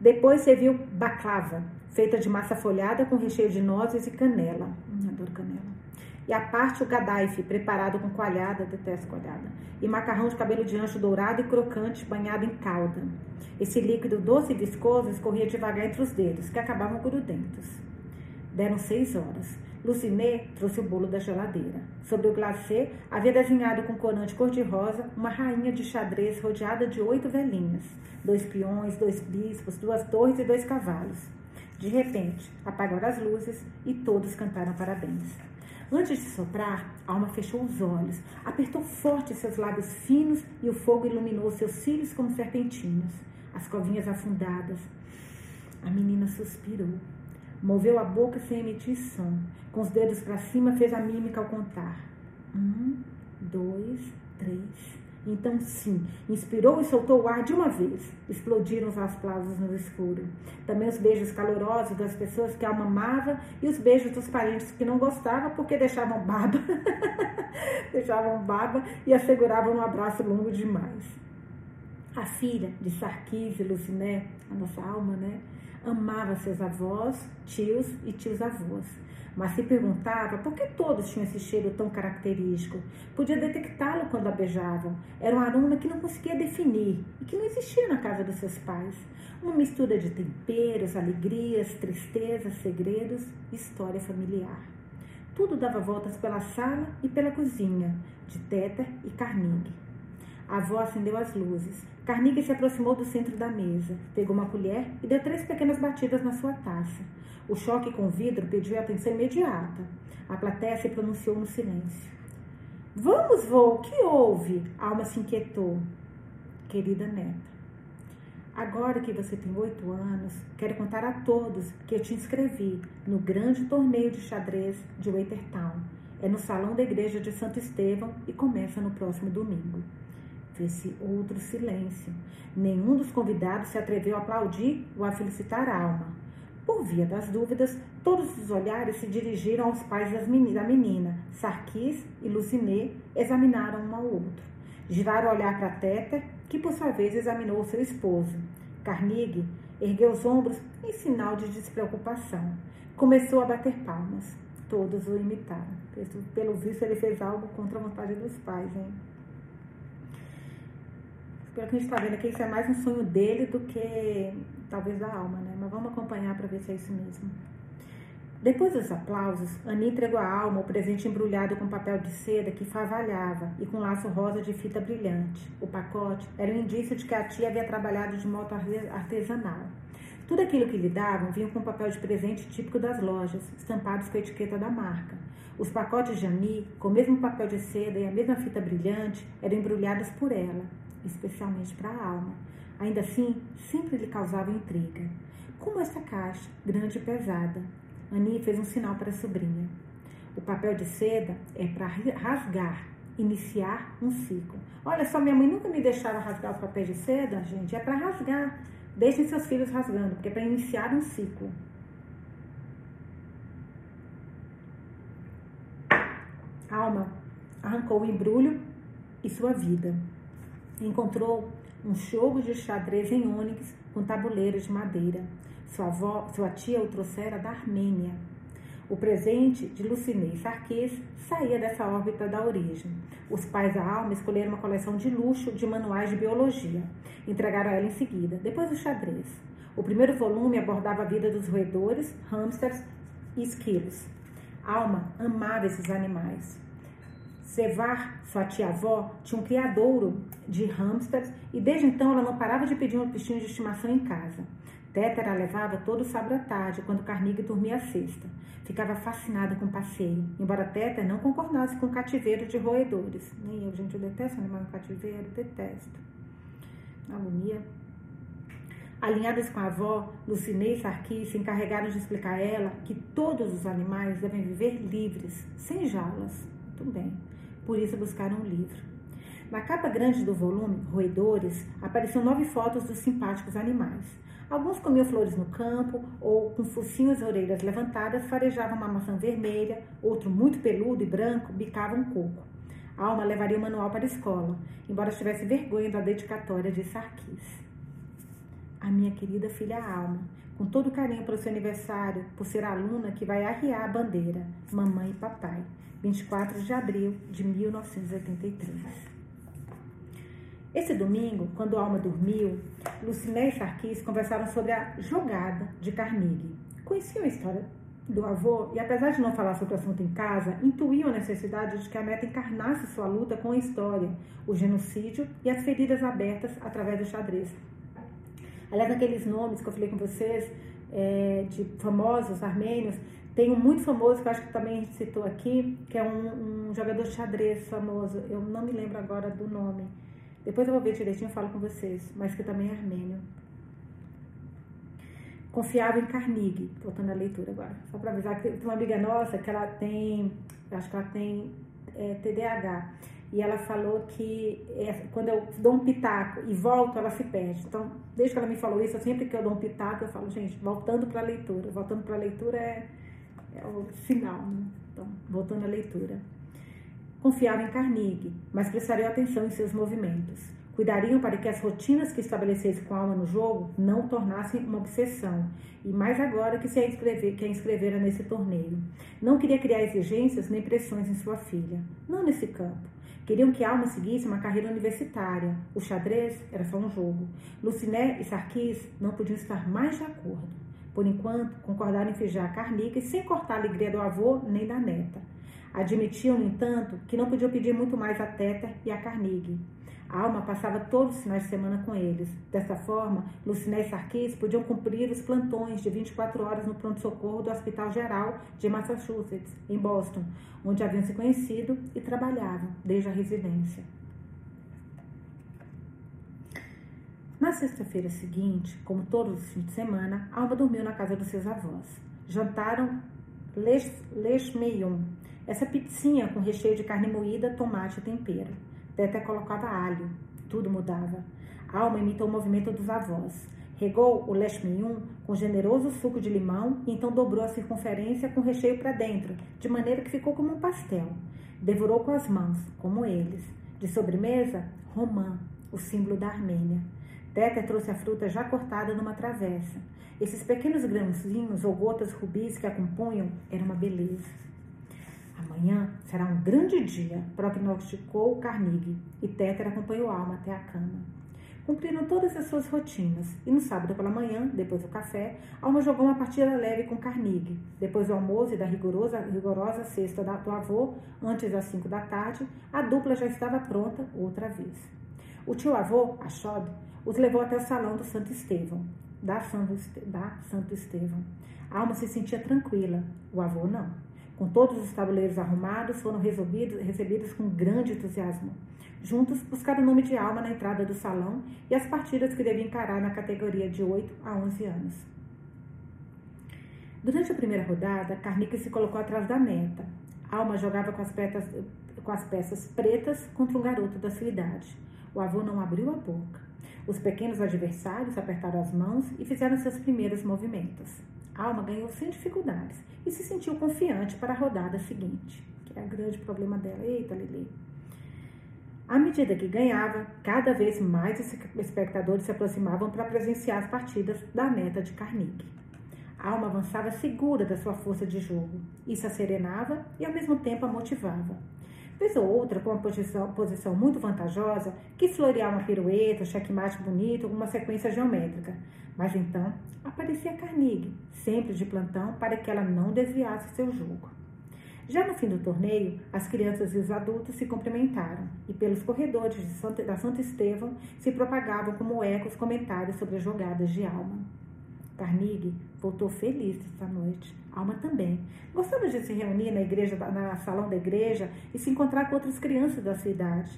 Depois você viu baklava, feita de massa folhada com recheio de nozes e canela. Hum, adoro canela. E a parte o gadaife, preparado com coalhada, detesto coalhada. E macarrão de cabelo de anjo dourado e crocante, banhado em calda. Esse líquido doce e viscoso escorria devagar entre os dedos, que acabavam grudentos. Deram seis horas. Luciné trouxe o bolo da geladeira. Sobre o glacê havia desenhado com corante cor-de-rosa uma rainha de xadrez rodeada de oito velhinhas, dois peões, dois bispos, duas torres e dois cavalos. De repente, apagaram as luzes e todos cantaram parabéns. Antes de soprar, Alma fechou os olhos, apertou forte seus lábios finos e o fogo iluminou seus cílios como serpentinas, as covinhas afundadas. A menina suspirou. Moveu a boca sem emitir som. Com os dedos para cima, fez a mímica ao contar. Um, dois, três. Então, sim, inspirou e soltou o ar de uma vez. Explodiram os aplausos no escuro. Também os beijos calorosos das pessoas que a amava e os beijos dos parentes que não gostava porque deixavam barba, (laughs) deixavam barba e asseguravam um abraço longo demais. A filha de Sarkis e Luciné, a nossa alma, né, amava seus avós, tios e tios-avós mas se perguntava por que todos tinham esse cheiro tão característico. Podia detectá-lo quando a beijavam. Era um aroma que não conseguia definir e que não existia na casa dos seus pais. Uma mistura de temperos, alegrias, tristezas, segredos, história familiar. Tudo dava voltas pela sala e pela cozinha, de Téter e Carnegie. A avó acendeu as luzes. Carnegie se aproximou do centro da mesa, pegou uma colher e deu três pequenas batidas na sua taça. O choque com o vidro pediu atenção imediata. A plateia se pronunciou no silêncio. Vamos, vô, que houve? A alma se inquietou. Querida neta, agora que você tem oito anos, quero contar a todos que eu te inscrevi no grande torneio de xadrez de Waitertown. É no salão da igreja de Santo Estevão e começa no próximo domingo. Fez-se outro silêncio. Nenhum dos convidados se atreveu a aplaudir ou a felicitar a alma. Por via das dúvidas, todos os olhares se dirigiram aos pais da menina. Sarkis e Luciné examinaram um ao outro. Giraram o olhar para Teta, que por sua vez examinou seu esposo. Carnegie ergueu os ombros em sinal de despreocupação. Começou a bater palmas. Todos o imitaram. Pelo visto, ele fez algo contra a vontade dos pais, hein? Pelo que a gente está vendo aqui, isso é mais um sonho dele do que talvez da alma, né? Mas vamos acompanhar para ver se é isso mesmo. Depois dos aplausos, Ani entregou à alma o presente embrulhado com papel de seda que favalhava e com laço rosa de fita brilhante. O pacote era um indício de que a tia havia trabalhado de modo artesanal. Tudo aquilo que lhe davam vinha com papel de presente típico das lojas, estampados com a etiqueta da marca. Os pacotes de Ami, com o mesmo papel de seda e a mesma fita brilhante, eram embrulhados por ela, especialmente para a alma. Ainda assim, sempre lhe causava intriga. Como essa caixa, grande e pesada? Ani fez um sinal para a sobrinha. O papel de seda é para rasgar, iniciar um ciclo. Olha só, minha mãe nunca me deixava rasgar o papel de seda, gente. É para rasgar. Deixem seus filhos rasgando, porque é para iniciar um ciclo. Alma arrancou o embrulho e sua vida. Encontrou um jogo de xadrez em ônix com tabuleiros de madeira. Sua, avó, sua tia o trouxera da Armênia. O presente de Lucinei Sarkis saía dessa órbita da origem. Os pais da alma escolheram uma coleção de luxo de manuais de biologia. Entregaram a ela em seguida, depois o xadrez. O primeiro volume abordava a vida dos roedores, hamsters e esquilos. Alma amava esses animais. Sevar, sua tia-avó, tinha um criadouro de hamsters e desde então ela não parava de pedir um bichinho de estimação em casa. Tétera levava todo sábado à tarde, quando Carnegie dormia a sexta. Ficava fascinada com o passeio, embora Tétera não concordasse com o cativeiro de roedores. Nem eu, gente, eu detesto animal em cativeiro, detesto. Agonia. Alinhadas com a avó, Lucinei e Sarkis se encarregaram de explicar a ela que todos os animais devem viver livres, sem jaulas. Tudo bem. Por isso buscaram um livro. Na capa grande do volume, Roedores, apareciam nove fotos dos simpáticos animais. Alguns comiam flores no campo ou, com focinhos e orelhas levantadas, farejavam uma maçã vermelha, outro muito peludo e branco bicava um coco. Alma levaria o manual para a escola, embora tivesse vergonha da dedicatória de Sarkis. A minha querida filha Alma, com todo carinho pelo seu aniversário, por ser a aluna que vai arriar a bandeira, mamãe e papai, 24 de abril de 1983. Esse domingo, quando Alma dormiu, Luciné e Sarkis conversaram sobre a jogada de Carnegie. Conheciam a história do avô e, apesar de não falar sobre o assunto em casa, intuíam a necessidade de que a neta encarnasse sua luta com a história, o genocídio e as feridas abertas através do xadrez. Aliás, aqueles nomes que eu falei com vocês, é, de famosos armênios, tem um muito famoso que eu acho que também a gente citou aqui, que é um, um jogador de xadrez famoso. Eu não me lembro agora do nome depois eu vou ver direitinho e falo com vocês, mas que também é armênio. Confiava em Carnegie, voltando à leitura agora. Só para avisar que tem uma amiga nossa que ela tem, acho que ela tem é, TDAH. E ela falou que é, quando eu dou um pitaco e volto, ela se perde. Então, desde que ela me falou isso, sempre que eu dou um pitaco, eu falo, gente, voltando para a leitura. Voltando para a leitura é, é o final, né? Então, voltando à leitura. Confiava em Carnegie, mas prestariam atenção em seus movimentos. Cuidariam para que as rotinas que estabelecesse com a alma no jogo não tornassem uma obsessão, e mais agora que se a inscrever, que a inscrevera nesse torneio. Não queria criar exigências nem pressões em sua filha, não nesse campo. Queriam que a Alma seguisse uma carreira universitária. O xadrez era só um jogo. Luciné e Sarkis não podiam estar mais de acordo. Por enquanto, concordaram em feijar Carnegie sem cortar a alegria do avô nem da neta. Admitiam, no entanto, que não podiam pedir muito mais a Teta e a Carnegie. A Alma passava todos os finais de semana com eles. Dessa forma, Luciné e Sarkis podiam cumprir os plantões de 24 horas no pronto-socorro do Hospital Geral de Massachusetts, em Boston, onde haviam se conhecido e trabalhavam desde a residência. Na sexta-feira seguinte, como todos os fins de semana, Alma dormiu na casa dos seus avós. Jantaram lech meion, essa pizzinha com recheio de carne moída, tomate e tempero. Teta colocava alho. Tudo mudava. Alma imitou o movimento dos avós. Regou o lechmium com generoso suco de limão e então dobrou a circunferência com recheio para dentro, de maneira que ficou como um pastel. Devorou com as mãos, como eles. De sobremesa, romã, o símbolo da Armênia. Teta trouxe a fruta já cortada numa travessa. Esses pequenos grãozinhos ou gotas rubis que a compunham eram uma beleza. Amanhã será um grande dia, prognosticou Carnegie, e Téter acompanhou Alma até a cama. Cumpriram todas as suas rotinas, e no sábado pela manhã, depois do café, Alma jogou uma partida leve com Carnegie. Depois do almoço e da rigorosa, rigorosa cesta do avô, antes das cinco da tarde, a dupla já estava pronta outra vez. O tio avô, Achod, os levou até o salão do Santo Estevão. da Santo, Estevão. A alma se sentia tranquila, o avô não. Com todos os tabuleiros arrumados, foram recebidos com grande entusiasmo. Juntos, buscaram o nome de alma na entrada do salão e as partidas que deviam encarar na categoria de 8 a 11 anos. Durante a primeira rodada, Carnica se colocou atrás da meta. Alma jogava com as, petas, com as peças pretas contra um garoto da sua idade. O avô não abriu a boca. Os pequenos adversários apertaram as mãos e fizeram seus primeiros movimentos. Alma ganhou sem dificuldades e se sentiu confiante para a rodada seguinte, que é o grande problema dela. Eita, Lili. À medida que ganhava, cada vez mais espectadores se aproximavam para presenciar as partidas da neta de Carnegie. Alma avançava segura da sua força de jogo. Isso a serenava e ao mesmo tempo a motivava. Vez ou outra, com uma posição, posição muito vantajosa, quis florear uma pirueta, checkmate bonito, alguma sequência geométrica. Mas então aparecia Carnegie, sempre de plantão, para que ela não desviasse seu jogo. Já no fim do torneio, as crianças e os adultos se cumprimentaram e pelos corredores de da Santo Estevão se propagavam como ecos comentários sobre as jogadas de Alma. Carnegie voltou feliz esta noite. Alma também. Gostava de se reunir na igreja, na salão da igreja e se encontrar com outras crianças da sua idade.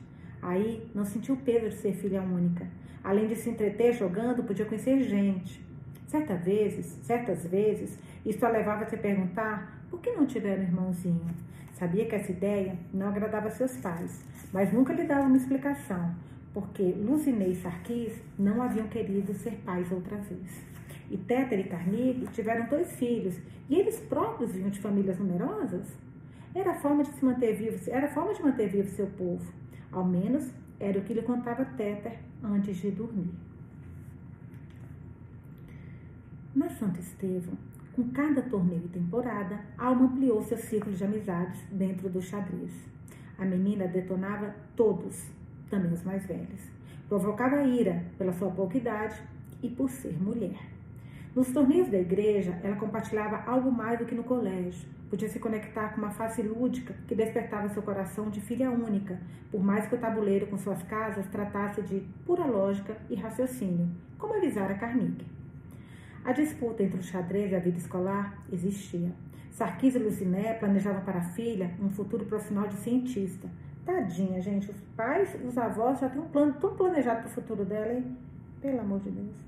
Aí não sentiu peso de ser filha única. Além de se entreter jogando, podia conhecer gente. Certas vezes, certas vezes, isso a levava a se perguntar por que não tiver um irmãozinho? Sabia que essa ideia não agradava seus pais, mas nunca lhe dava uma explicação, porque Lucinei e Sarkis não haviam querido ser pais outra vez. E Téter e Carnegie tiveram dois filhos, e eles próprios vinham de famílias numerosas. Era a forma de se manter vivo, era forma de manter vivo seu povo. Ao menos era o que lhe contava Téter antes de dormir. Na Santo Estevão, com cada torneio e temporada, Alma ampliou seu círculo de amizades dentro do xadrez. A menina detonava todos, também os mais velhos. Provocava ira pela sua pouca idade e por ser mulher. Nos torneios da igreja, ela compartilhava algo mais do que no colégio. Podia se conectar com uma face lúdica que despertava seu coração de filha única, por mais que o tabuleiro com suas casas tratasse de pura lógica e raciocínio, como avisara Carnegie. A disputa entre o xadrez e a vida escolar existia. Sarkis e Luciné planejavam para a filha um futuro profissional de cientista. Tadinha, gente, os pais, os avós já têm um plano tão planejado para o futuro dela, hein? Pelo amor de Deus.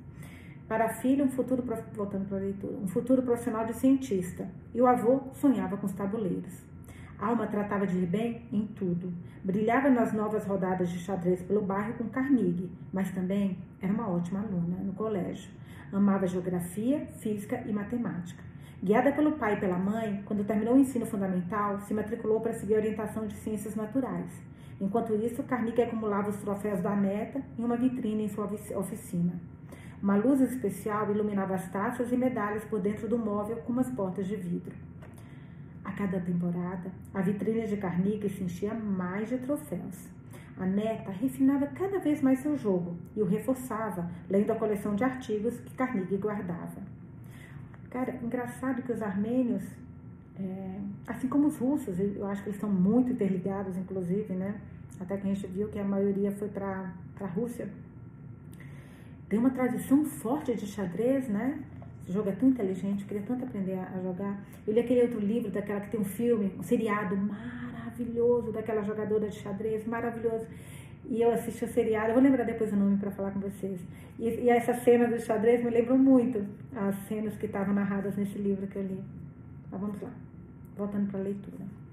Para a filha, um futuro, voltando para a leitura, um futuro profissional de cientista. E o avô sonhava com os tabuleiros. Alma tratava de ir bem em tudo. Brilhava nas novas rodadas de xadrez pelo bairro com Carnegie, mas também era uma ótima aluna no colégio. Amava geografia, física e matemática. Guiada pelo pai e pela mãe, quando terminou o ensino fundamental, se matriculou para seguir a orientação de ciências naturais. Enquanto isso, Carnegie acumulava os troféus da neta em uma vitrine em sua oficina. Uma luz especial iluminava as taças e medalhas por dentro do móvel com umas portas de vidro. A cada temporada, a vitrine de Carnegie se enchia mais de troféus. A neta refinava cada vez mais seu jogo e o reforçava, lendo a coleção de artigos que Carnegie guardava. Cara, engraçado que os armênios, é, assim como os russos, eu acho que eles estão muito interligados, inclusive, né? Até que a gente viu que a maioria foi para a Rússia. Tem uma tradição forte de xadrez, né? Esse jogo é tão inteligente, eu queria tanto aprender a, jogar. Eu li aquele outro livro, daquela que tem um filme, um seriado maravilhoso daquela jogadora de xadrez, maravilhoso. E eu assisti o seriado, eu vou lembrar depois o nome para falar com vocês. E, e essa cena do xadrez me lembram muito as cenas que estavam narradas nesse livro que eu li. Mas vamos lá, voltando para a leitura.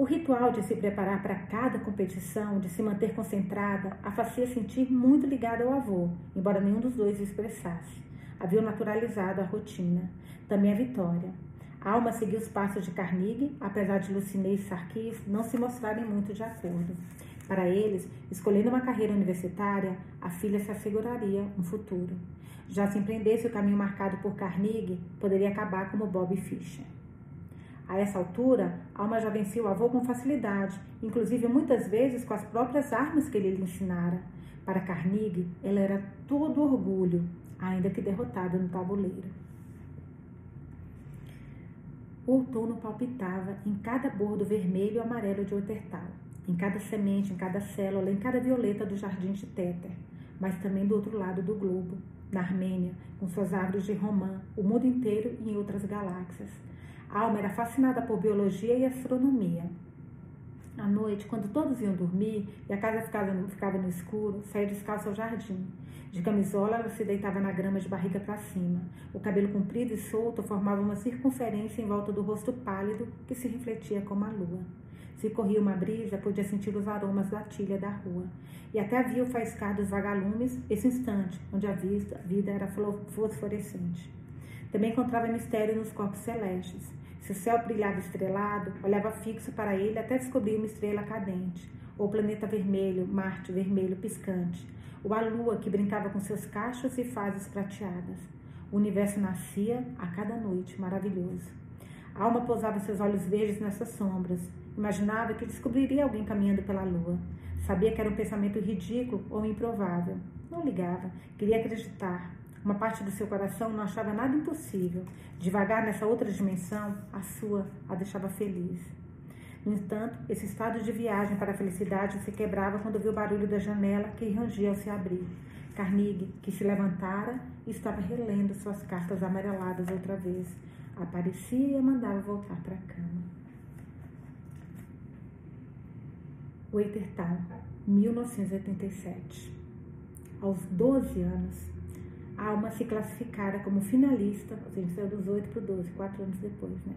O ritual de se preparar para cada competição, de se manter concentrada, a fazia sentir muito ligada ao avô, embora nenhum dos dois expressasse. Havia naturalizado a rotina. Também a vitória. A alma seguiu os passos de Carnegie, apesar de Lucinei e Sarkis não se mostrarem muito de acordo. Para eles, escolhendo uma carreira universitária, a filha se asseguraria um futuro. Já se empreendesse o caminho marcado por Carnegie, poderia acabar como Bob Fischer. A essa altura, Alma já vencia o avô com facilidade, inclusive muitas vezes com as próprias armas que ele lhe ensinara. Para Carnegie, ela era todo orgulho, ainda que derrotada no tabuleiro. O outono palpitava em cada bordo vermelho e amarelo de Otertal, em cada semente, em cada célula, em cada violeta do jardim de Téter, mas também do outro lado do globo, na Armênia, com suas árvores de romã, o mundo inteiro e em outras galáxias. A alma era fascinada por biologia e astronomia. À noite, quando todos iam dormir e a casa ficava ficava no escuro, saía descalça ao jardim. De camisola, ela se deitava na grama de barriga para cima. O cabelo comprido e solto formava uma circunferência em volta do rosto pálido que se refletia como a lua. Se corria uma brisa, podia sentir os aromas da tilha da rua. E até havia o faiscar dos vagalumes, esse instante, onde a vida era fosforescente. Também encontrava mistério nos corpos celestes. Se o céu brilhava estrelado, olhava fixo para ele até descobrir uma estrela cadente, ou o planeta vermelho, Marte vermelho piscante, ou a lua que brincava com seus cachos e fases prateadas. O universo nascia a cada noite, maravilhoso. A alma pousava seus olhos verdes nessas sombras, Imaginava que descobriria alguém caminhando pela lua. Sabia que era um pensamento ridículo ou improvável. Não ligava, queria acreditar. Uma parte do seu coração não achava nada impossível. Devagar nessa outra dimensão, a sua a deixava feliz. No entanto, esse estado de viagem para a felicidade se quebrava quando viu o barulho da janela que rangia ao se abrir. Carnegie, que se levantara e estava relendo suas cartas amareladas outra vez, aparecia e mandava voltar para a cama. Waitertown, 1987. Aos 12 anos, Alma se classificara como finalista, a gente saiu dos 8 para o 12, 4 anos depois, né?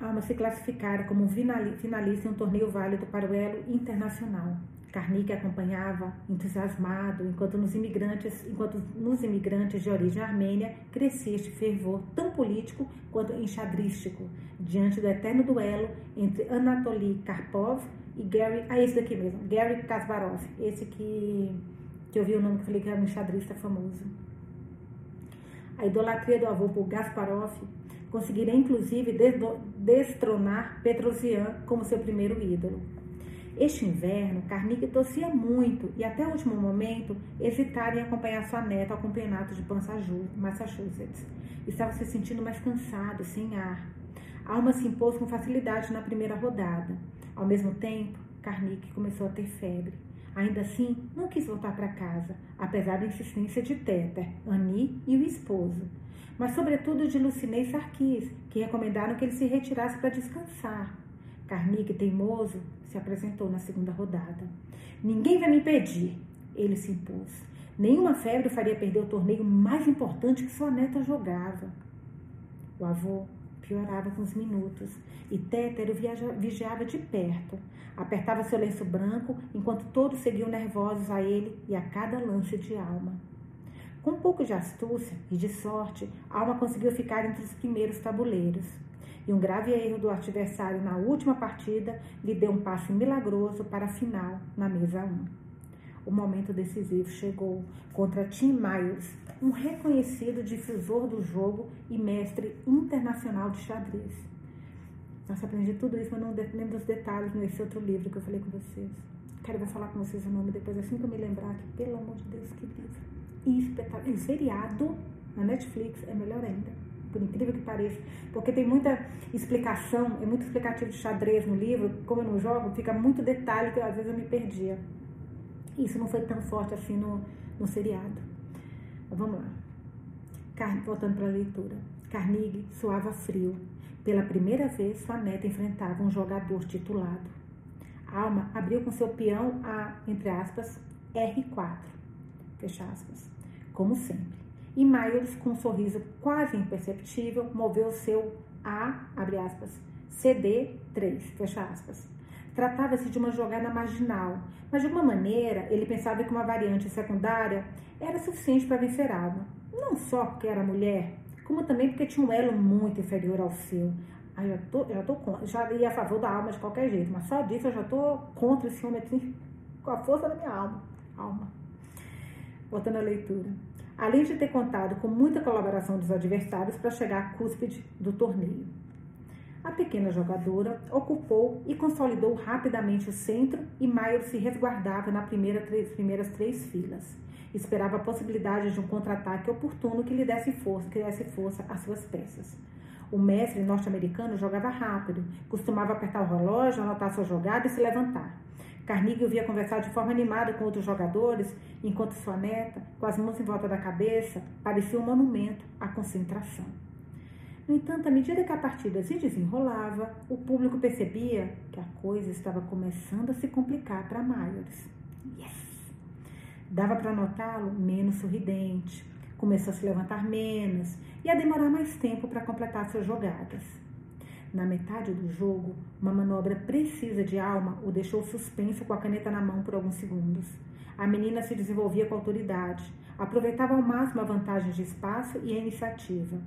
A Alma se classificara como finalista em um torneio válido para o elo internacional. Carnegie acompanhava, entusiasmado, enquanto nos imigrantes, enquanto nos imigrantes de origem armênia crescia este fervor tão político quanto enxadrístico, diante do eterno duelo entre Anatoly Karpov e Gary, ah, esse daqui mesmo, Gary Kasparov, esse que, que eu vi o nome que eu falei que era um enxadrista famoso. A idolatria do avô por Gasparov conseguiria inclusive destronar Petrosian como seu primeiro ídolo. Este inverno, Carnegie tossia muito e até o último momento hesitara em acompanhar sua neta ao campeonato de Massachusetts. Estava se sentindo mais cansado, sem ar. Alma se impôs com facilidade na primeira rodada. Ao mesmo tempo, Carnick começou a ter febre. Ainda assim, não quis voltar para casa, apesar da insistência de Teter, Annie e o esposo. Mas, sobretudo, de Lucinei Sarkis, que recomendaram que ele se retirasse para descansar. Carnick, teimoso, se apresentou na segunda rodada. Ninguém vai me impedir, ele se impôs. Nenhuma febre faria perder o torneio mais importante que sua neta jogava. O avô piorava com os minutos e Tétero vigiava de perto. Apertava seu lenço branco enquanto todos seguiam nervosos a ele e a cada lance de alma. Com um pouco de astúcia e de sorte, Alma conseguiu ficar entre os primeiros tabuleiros. E um grave erro do adversário na última partida lhe deu um passe milagroso para a final na mesa 1. O momento decisivo chegou contra Tim Myers, um reconhecido difusor do jogo e mestre internacional de xadrez. Nossa, aprendi tudo isso, mas não lembro dos detalhes nesse outro livro que eu falei com vocês. Quero ver falar com vocês o nome depois, assim que eu me lembrar que, pelo amor de Deus, que livro. E espetacular. E seriado na Netflix é melhor ainda, por incrível que pareça. Porque tem muita explicação, é muito explicativo de xadrez no livro. Como eu não jogo, fica muito detalhe que às vezes eu me perdia. Isso não foi tão forte assim no, no seriado. Vamos lá. Car voltando para a leitura. Carnegie suava frio. Pela primeira vez, sua neta enfrentava um jogador titulado. Alma abriu com seu peão a, entre aspas, R4, fecha aspas, como sempre. E Miles, com um sorriso quase imperceptível, moveu seu A, abre aspas, CD3, fecha aspas, Tratava-se de uma jogada marginal, mas de alguma maneira ele pensava que uma variante secundária era suficiente para vencer alma. Não só porque era mulher, como também porque tinha um elo muito inferior ao seu. Aí já tô, já tô já ia a favor da alma de qualquer jeito, mas só disso eu já tô contra esse homem assim, com a força da minha alma. Alma. Voltando à leitura. Além de ter contado com muita colaboração dos adversários para chegar à cúspide do torneio. A pequena jogadora ocupou e consolidou rapidamente o centro e Maier se resguardava nas primeira, primeiras três filas. Esperava a possibilidade de um contra-ataque oportuno que lhe desse força, que desse força às suas peças. O mestre norte-americano jogava rápido, costumava apertar o relógio, anotar sua jogada e se levantar. Carnegie ouvia conversar de forma animada com outros jogadores, enquanto sua neta, com as mãos em volta da cabeça, parecia um monumento à concentração. No entanto, à medida que a partida se desenrolava, o público percebia que a coisa estava começando a se complicar para Myers. Yes! Dava para notá-lo menos sorridente, começou a se levantar menos e a demorar mais tempo para completar suas jogadas. Na metade do jogo, uma manobra precisa de alma o deixou suspenso com a caneta na mão por alguns segundos. A menina se desenvolvia com autoridade, aproveitava ao máximo a vantagem de espaço e a iniciativa.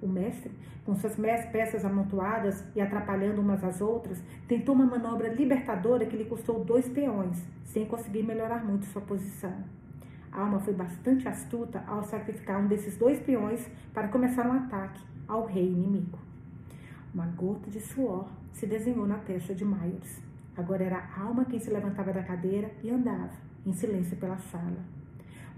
O mestre, com suas peças amontoadas e atrapalhando umas às outras, tentou uma manobra libertadora que lhe custou dois peões, sem conseguir melhorar muito sua posição. A alma foi bastante astuta ao sacrificar um desses dois peões para começar um ataque ao rei inimigo. Uma gota de suor se desenhou na testa de Myers. Agora era a alma quem se levantava da cadeira e andava, em silêncio pela sala.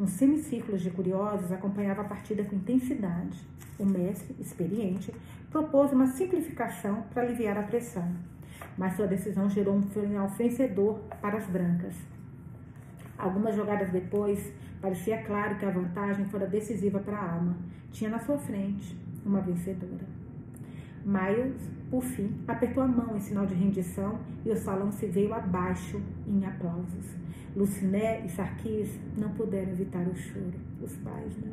Um semicírculo de curiosos acompanhava a partida com intensidade. O mestre, experiente, propôs uma simplificação para aliviar a pressão, mas sua decisão gerou um final vencedor para as brancas. Algumas jogadas depois, parecia claro que a vantagem fora decisiva para a alma. Tinha na sua frente uma vencedora. Miles, por fim, apertou a mão em sinal de rendição e o salão se veio abaixo em aplausos. Luciné e Sarkis não puderam evitar o choro, os pais, né?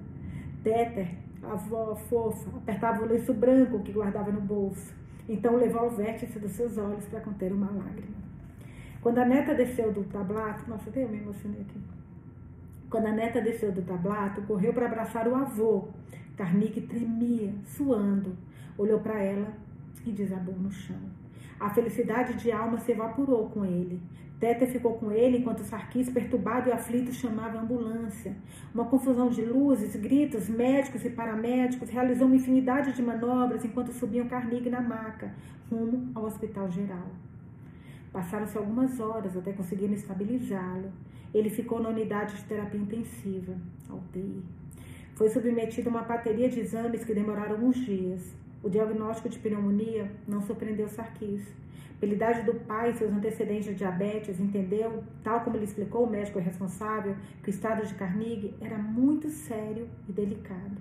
Téter a avó fofa apertava o lenço branco que guardava no bolso. Então levou ao vértice dos seus olhos para conter uma lágrima. Quando a neta desceu do tablato, nossa, eu me emocionei aqui. Quando a neta desceu do tablato, correu para abraçar o avô. Carnique tremia, suando. Olhou para ela e desabou no chão. A felicidade de alma se evaporou com ele. Teta ficou com ele enquanto Sarkis, perturbado e aflito, chamava a ambulância. Uma confusão de luzes, gritos, médicos e paramédicos realizou uma infinidade de manobras enquanto subiam Carnegie na maca, rumo ao hospital geral. Passaram-se algumas horas até conseguirem estabilizá-lo. Ele ficou na unidade de terapia intensiva, UTI. Foi submetido a uma bateria de exames que demoraram alguns dias. O diagnóstico de pneumonia não surpreendeu Sarkis. Pela idade do pai e seus antecedentes de diabetes, entendeu, tal como lhe explicou o médico responsável, que o estado de Carnegie era muito sério e delicado.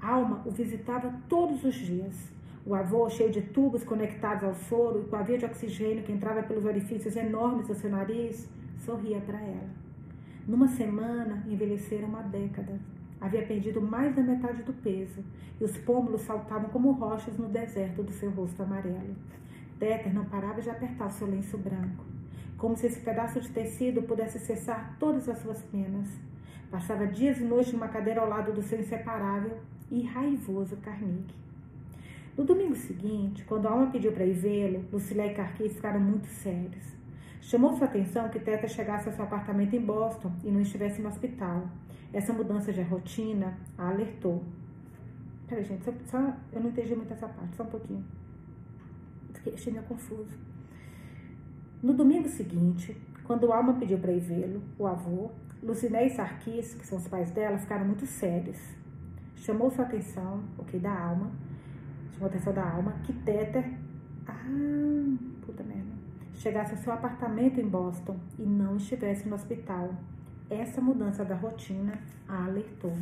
Alma o visitava todos os dias. O avô, cheio de tubos conectados ao soro e com a via de oxigênio que entrava pelos orifícios enormes do seu nariz, sorria para ela. Numa semana, envelheceram uma década. Havia perdido mais da metade do peso e os pômulos saltavam como rochas no deserto do seu rosto amarelo. Téter não parava de apertar o seu lenço branco, como se esse pedaço de tecido pudesse cessar todas as suas penas. Passava dias e noites numa cadeira ao lado do seu inseparável e raivoso Carnegie. No domingo seguinte, quando a alma pediu para ir vê-lo, Lucilé e Carquis ficaram muito sérios. Chamou sua atenção que Teta chegasse ao seu apartamento em Boston e não estivesse no hospital. Essa mudança de rotina a alertou. Peraí, gente, só, só, eu não entendi muito essa parte, só um pouquinho achei meio confuso. No domingo seguinte, quando Alma pediu para ir vê-lo, o avô, Luciné e Sarkis, que são os pais dela, ficaram muito sérios. Chamou sua atenção, o que da alma, chamou a atenção da alma, que Teter, ah, puta merda, chegasse ao seu apartamento em Boston e não estivesse no hospital. Essa mudança da rotina a alertou.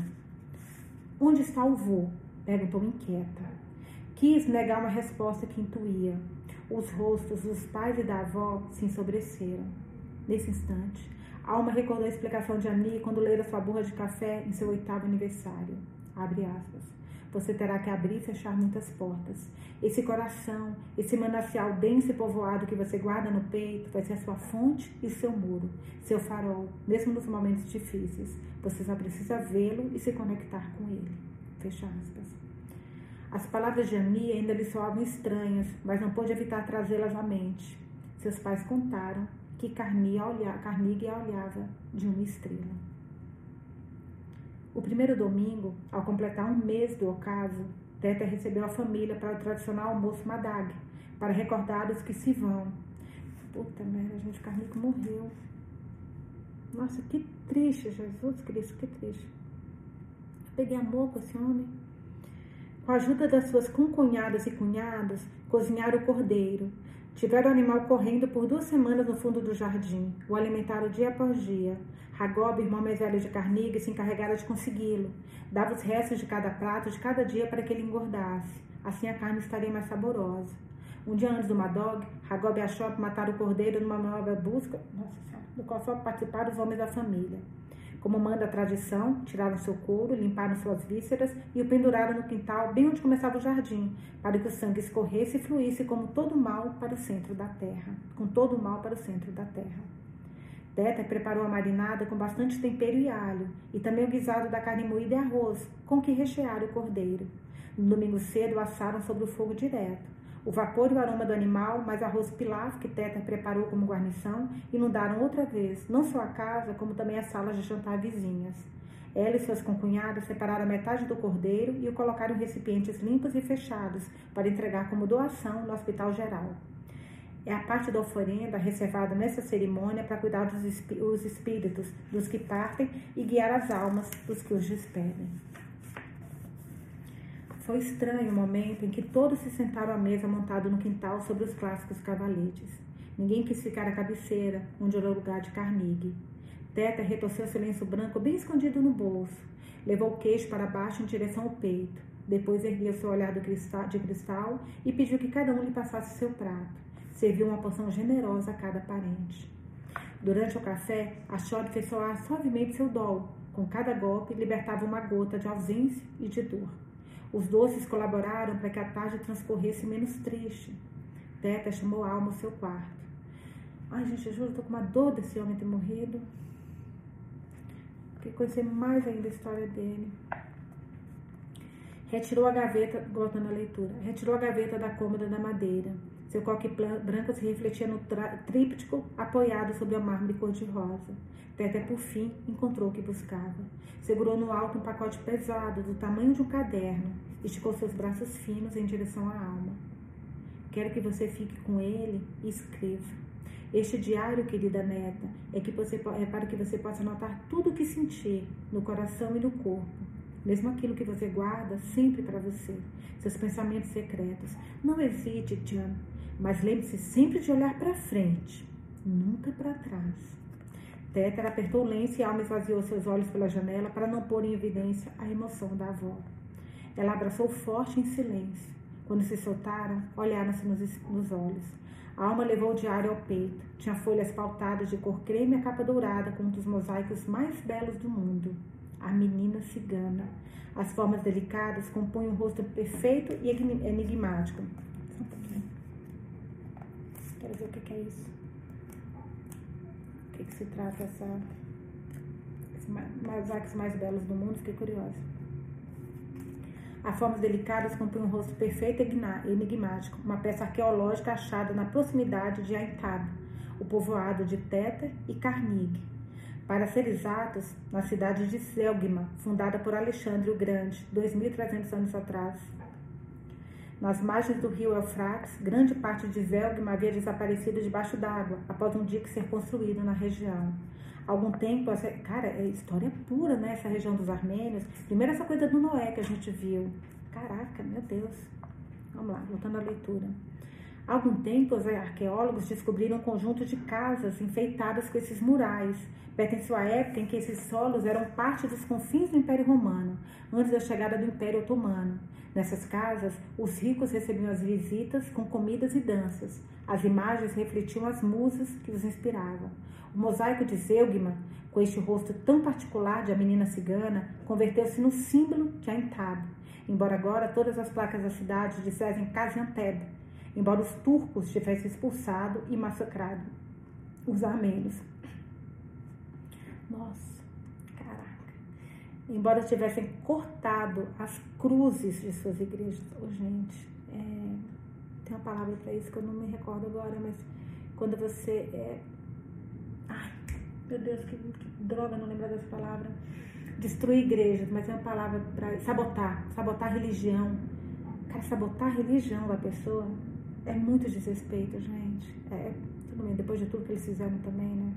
Onde está o vô? Perguntou inquieta. Quis negar uma resposta que intuía. Os rostos dos pais e da avó se ensobreceram. Nesse instante, Alma recordou a explicação de Annie quando leira sua borra de café em seu oitavo aniversário. Abre aspas. Você terá que abrir e fechar muitas portas. Esse coração, esse manancial denso e povoado que você guarda no peito, vai ser a sua fonte e seu muro, seu farol, mesmo nos momentos difíceis. Você só precisa vê-lo e se conectar com ele. Fecha aspas. As palavras de Annie ainda lhe soavam estranhas, mas não pôde evitar trazê-las à mente. Seus pais contaram que Carnegie olhava de uma estrela. O primeiro domingo, ao completar um mês do ocaso, Teta recebeu a família para o tradicional almoço Madag, para recordar os que se vão. Puta merda, gente, Carnico morreu. Nossa, que triste, Jesus Cristo, que triste. peguei amor com esse homem. Com a ajuda das suas concunhadas e cunhados, cozinharam o cordeiro. Tiveram o animal correndo por duas semanas no fundo do jardim, o alimentaram dia após dia. Ragob, irmão mais velho de Carnegie, se encarregara de consegui-lo. Dava os restos de cada prato de cada dia para que ele engordasse. Assim a carne estaria mais saborosa. Um dia antes do Madog, Ragob achou matar o cordeiro numa nova busca, nossa, do qual só participaram os homens da família. Como manda a tradição, tiraram seu couro, limparam suas vísceras e o penduraram no quintal, bem onde começava o jardim, para que o sangue escorresse e fluísse como todo mal para o centro da terra, com todo o mal para o centro da terra. Teta preparou a marinada com bastante tempero e alho, e também o guisado da carne moída e arroz, com que rechearam o cordeiro. No domingo cedo, assaram sobre o fogo direto. O vapor e o aroma do animal, mais arroz pilaf que Teta preparou como guarnição, inundaram outra vez, não só a casa, como também as salas de jantar vizinhas. Ela e suas concunhadas separaram metade do cordeiro e o colocaram em recipientes limpos e fechados para entregar como doação no Hospital Geral. É a parte da oferenda reservada nessa cerimônia para cuidar dos espíritos dos que partem e guiar as almas dos que os despedem. Foi estranho o momento em que todos se sentaram à mesa montado no quintal sobre os clássicos cavaletes. Ninguém quis ficar à cabeceira, onde era o lugar de Carnegie. Teta retorceu seu lenço branco bem escondido no bolso. Levou o queixo para baixo em direção ao peito. Depois ergueu seu olhar de cristal e pediu que cada um lhe passasse seu prato. Serviu uma porção generosa a cada parente. Durante o café, a Chode fez soar suavemente seu dol. Com cada golpe, libertava uma gota de ausência e de dor. Os doces colaboraram para que a tarde transcorresse menos triste. Teta chamou a alma ao seu quarto. Ai, gente, eu juro, tô com uma dor desse homem ter morrido. Queria conhecer mais ainda a história dele. Retirou a gaveta, voltando à leitura, retirou a gaveta da cômoda da madeira. Seu coque branco se refletia no tríptico apoiado sobre o mármore cor-de-rosa. Teta, por fim, encontrou o que buscava. Segurou no alto um pacote pesado, do tamanho de um caderno. Esticou seus braços finos em direção à alma. Quero que você fique com ele e escreva. Este diário, querida neta, é, que você, é para que você possa notar tudo o que sentir no coração e no corpo. Mesmo aquilo que você guarda sempre para você, seus pensamentos secretos. Não hesite, Jan, mas lembre-se sempre de olhar para frente, nunca para trás. Tétera apertou o lenço e alma esvaziou seus olhos pela janela para não pôr em evidência a emoção da avó. Ela abraçou forte em silêncio. Quando se soltaram, olharam-se nos, nos olhos. A alma levou o diário ao peito. Tinha folhas pautadas de cor creme e a capa dourada com um dos mosaicos mais belos do mundo. A menina cigana. As formas delicadas compunham um rosto perfeito e enigmático. Só um pouquinho. Quero ver o que é isso que, que se trata essa mosaics mais belos do mundo, fiquei curiosa. A formas delicadas compõem um rosto perfeito e enigmático, uma peça arqueológica achada na proximidade de Aintab, o povoado de Teta e Carnegie. Para ser exatos, na cidade de Selgma, fundada por Alexandre o Grande, 2.300 anos atrás. Nas margens do rio Eufrates, grande parte de Zelgma havia desaparecido debaixo d'água após um dique ser construído na região. algum tempo, cara, é história pura, né? Essa região dos armênios. Primeiro essa coisa do Noé que a gente viu. Caraca, meu Deus. Vamos lá, voltando à leitura. Há algum tempo, os arqueólogos descobriram um conjunto de casas enfeitadas com esses murais. Pertenceu à época em que esses solos eram parte dos confins do Império Romano, antes da chegada do Império Otomano. Nessas casas, os ricos recebiam as visitas com comidas e danças. As imagens refletiam as musas que os inspiravam. O mosaico de Zeugma, com este rosto tão particular de a menina cigana, converteu-se no símbolo de Aintab. Embora agora todas as placas da cidade dissessem Gaziantep, embora os turcos tivessem expulsado e massacrado os armênios. Nossa embora tivessem cortado as cruzes de suas igrejas. Oh, gente, é, tem uma palavra para isso que eu não me recordo agora, mas quando você. É, ai, meu Deus, que, que droga não lembrar dessa palavra. Destruir igrejas, mas é uma palavra para sabotar, sabotar a religião. Cara, sabotar a religião da pessoa é muito desrespeito, gente. É, tudo bem, depois de tudo que eles fizeram também, né?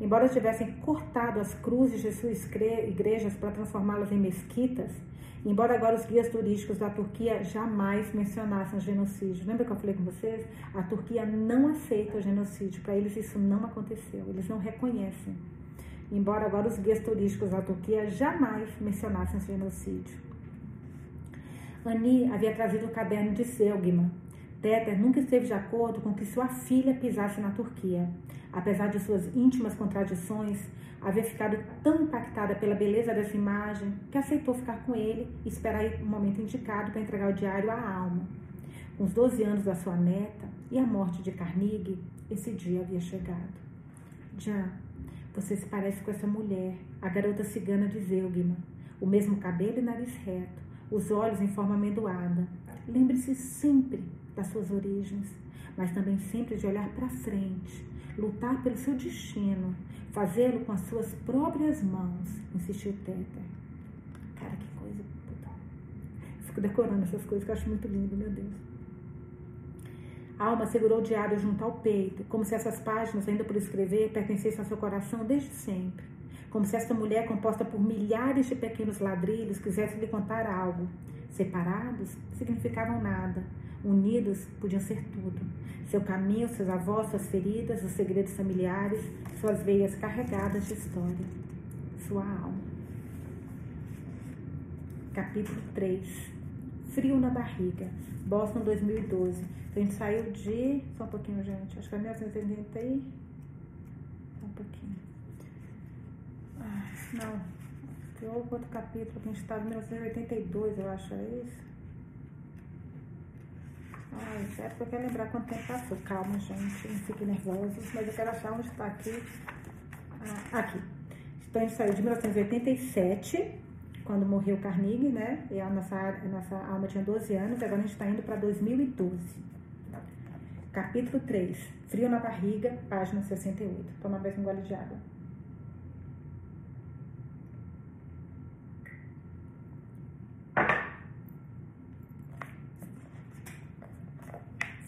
Embora tivessem cortado as cruzes de suas igrejas para transformá-las em mesquitas, Embora agora os guias turísticos da Turquia jamais mencionassem genocídio. Lembra que eu falei com vocês? A Turquia não aceita o genocídio. Para eles isso não aconteceu. Eles não reconhecem. Embora agora os guias turísticos da Turquia jamais mencionassem genocídio. Ani havia trazido o caderno de Selgman. Teter nunca esteve de acordo com que sua filha pisasse na Turquia. Apesar de suas íntimas contradições, havia ficado tão impactada pela beleza dessa imagem que aceitou ficar com ele e esperar o momento indicado para entregar o diário à alma. Com os 12 anos da sua neta e a morte de Carnegie, esse dia havia chegado. Jan, você se parece com essa mulher, a garota cigana de Zeugma. O mesmo cabelo e nariz reto, os olhos em forma amendoada. Lembre-se sempre das suas origens, mas também sempre de olhar para frente, lutar pelo seu destino, fazê-lo com as suas próprias mãos, insistiu Teter. Cara, que coisa. Puta. Fico decorando essas coisas que eu acho muito lindo, meu Deus. A alma segurou o diário junto ao peito, como se essas páginas, ainda por escrever, pertencessem ao seu coração desde sempre. Como se esta mulher, composta por milhares de pequenos ladrilhos, quisesse lhe contar algo. Separados, significavam nada. Unidos, podiam ser tudo. Seu caminho, seus avós, suas feridas, os segredos familiares, suas veias carregadas de história, sua alma. Capítulo 3 Frio na barriga, Boston 2012. Então, a gente saiu de. Só um pouquinho, gente. Acho que é 1980 aí. Só um pouquinho. Ah, não. Tem outro capítulo que a gente estava em 1982, eu acho, é isso? Ai, porque eu quero lembrar quanto tempo passou. Calma, gente, não fiquem nervosos, mas eu quero achar onde está aqui. Ah, aqui. Então, a gente saiu de 1987, quando morreu Carnegie, né? E a nossa, a nossa alma tinha 12 anos, agora a gente está indo para 2012. Capítulo 3, Frio na Barriga, página 68. Toma mais um gole de água.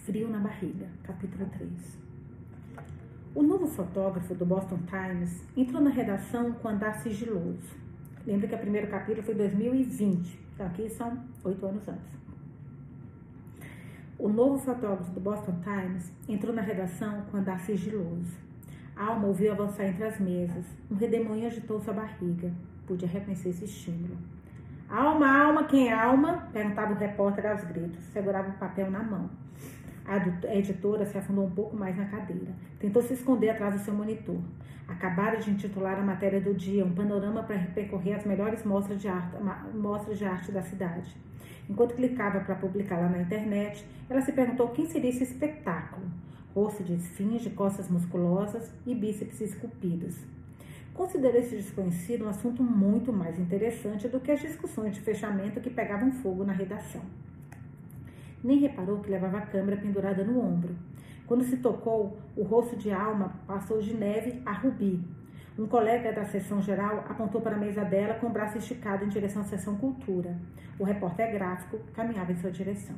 Frio na Barriga, capítulo 3. O novo fotógrafo do Boston Times entrou na redação com andar sigiloso. Lembra que o primeiro capítulo foi 2020, então aqui são oito anos antes. O novo fotógrafo do Boston Times entrou na redação com andar sigiloso. Alma ouviu avançar entre as mesas. Um redemoinho agitou sua barriga. Podia reconhecer esse estímulo. Alma, alma, quem é alma? Perguntava o repórter aos gritos. Segurava o papel na mão. A editora se afundou um pouco mais na cadeira. Tentou se esconder atrás do seu monitor. Acabara de intitular a matéria do dia, um panorama para percorrer as melhores mostras de arte, mostras de arte da cidade. Enquanto clicava para publicá-la na internet, ela se perguntou quem seria esse espetáculo. Rosto de esfinge, costas musculosas e bíceps esculpidos. Considerou esse desconhecido um assunto muito mais interessante do que as discussões de fechamento que pegavam fogo na redação nem reparou que levava a câmera pendurada no ombro. Quando se tocou, o rosto de Alma passou de neve a rubi. Um colega da seção geral apontou para a mesa dela com o braço esticado em direção à seção cultura. O repórter gráfico caminhava em sua direção.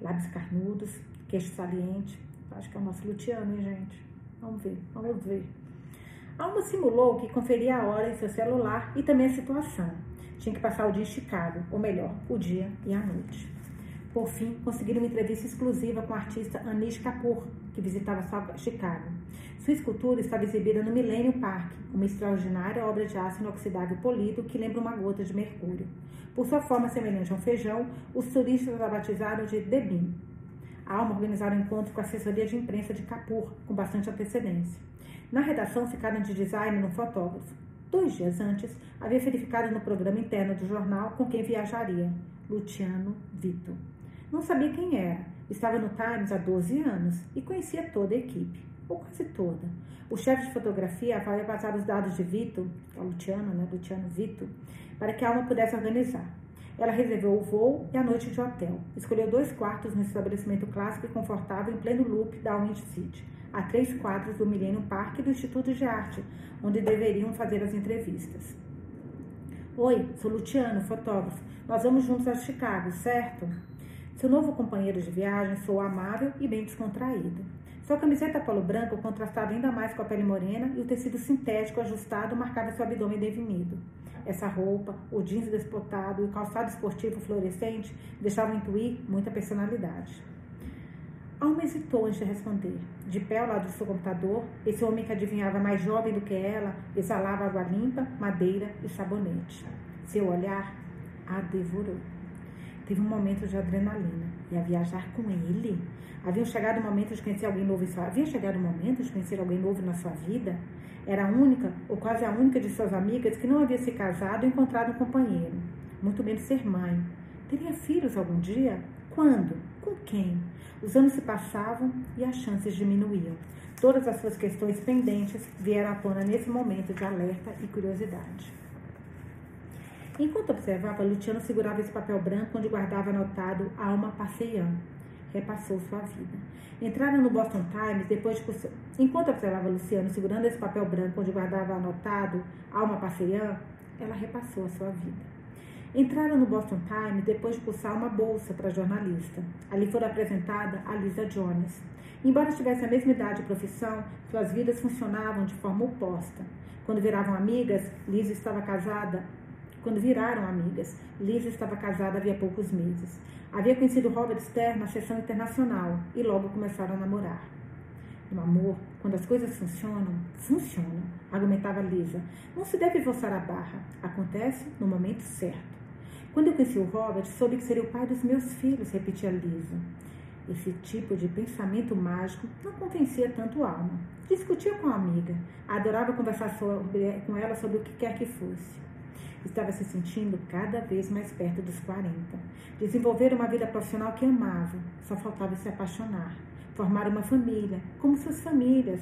Lábios carnudos, queixo saliente. Acho que é o nosso Luciano, hein, gente? Vamos ver, vamos ver. Alma simulou que conferia a hora em seu celular e também a situação. Tinha que passar o dia esticado, ou melhor, o dia e a noite. Por fim, conseguiram uma entrevista exclusiva com a artista Anish Kapoor, que visitava Chicago. Sua escultura estava exibida no Millennium Park, uma extraordinária obra de aço inoxidável polido que lembra uma gota de mercúrio. Por sua forma semelhante a um feijão, os turistas a batizaram de Bean. A Alma organizaram um encontro com a assessoria de imprensa de Kapoor, com bastante antecedência. Na redação ficaram de design no fotógrafo. Dois dias antes, havia verificado no programa interno do jornal com quem viajaria, Luciano Vito. Não sabia quem era. Estava no Times há 12 anos e conhecia toda a equipe, ou quase toda. O chefe de fotografia havia passado os dados de Vito, a Luciano, né, Luciano Vito, para que a Alma pudesse organizar. Ela reservou o voo e a noite de hotel. Escolheu dois quartos no estabelecimento clássico e confortável em pleno loop da Wind City, a três quadros do Millennium Park e do Instituto de Arte, onde deveriam fazer as entrevistas. Oi, sou Luciano, fotógrafo. Nós vamos juntos a Chicago, certo? Seu novo companheiro de viagem soou amável e bem descontraído. Sua camiseta polo branco contrastava ainda mais com a pele morena e o tecido sintético ajustado marcava seu abdômen definido. essa roupa, o jeans despotado e o calçado esportivo fluorescente deixavam intuir muita personalidade. Alma hesitou antes de responder. De pé ao lado do seu computador, esse homem que adivinhava mais jovem do que ela exalava água limpa, madeira e sabonete. Seu olhar a devorou. Teve um momento de adrenalina. Ia viajar com ele? Havia chegado o momento de conhecer alguém novo sua Havia chegado o momento de conhecer alguém novo na sua vida? Era a única, ou quase a única de suas amigas que não havia se casado ou encontrado um companheiro. Muito menos ser mãe. Teria filhos algum dia? Quando? Com quem? Os anos se passavam e as chances diminuíam. Todas as suas questões pendentes vieram à tona nesse momento de alerta e curiosidade. Enquanto observava, Luciano segurava esse papel branco onde guardava anotado Alma passeando. Repassou sua vida. Entraram no Boston Times depois de. Enquanto observava Luciano segurando esse papel branco onde guardava anotado Alma passeando, ela repassou a sua vida. Entraram no Boston Times depois de cursar uma bolsa para jornalista. Ali foi apresentada a Lisa Jones. Embora tivesse a mesma idade e profissão, suas vidas funcionavam de forma oposta. Quando viravam amigas, Lisa estava casada. Quando viraram amigas, Lisa estava casada havia poucos meses. Havia conhecido Robert Stern na sessão internacional e logo começaram a namorar. No amor, quando as coisas funcionam, funcionam, argumentava Lisa. Não se deve forçar a barra. Acontece no momento certo. Quando eu conheci o Robert, soube que seria o pai dos meus filhos, repetia Lisa. Esse tipo de pensamento mágico não convencia tanto Alma. Discutia com a amiga, adorava conversar sobre, com ela sobre o que quer que fosse. Estava se sentindo cada vez mais perto dos 40. Desenvolver uma vida profissional que amava, só faltava se apaixonar. Formar uma família, como suas famílias,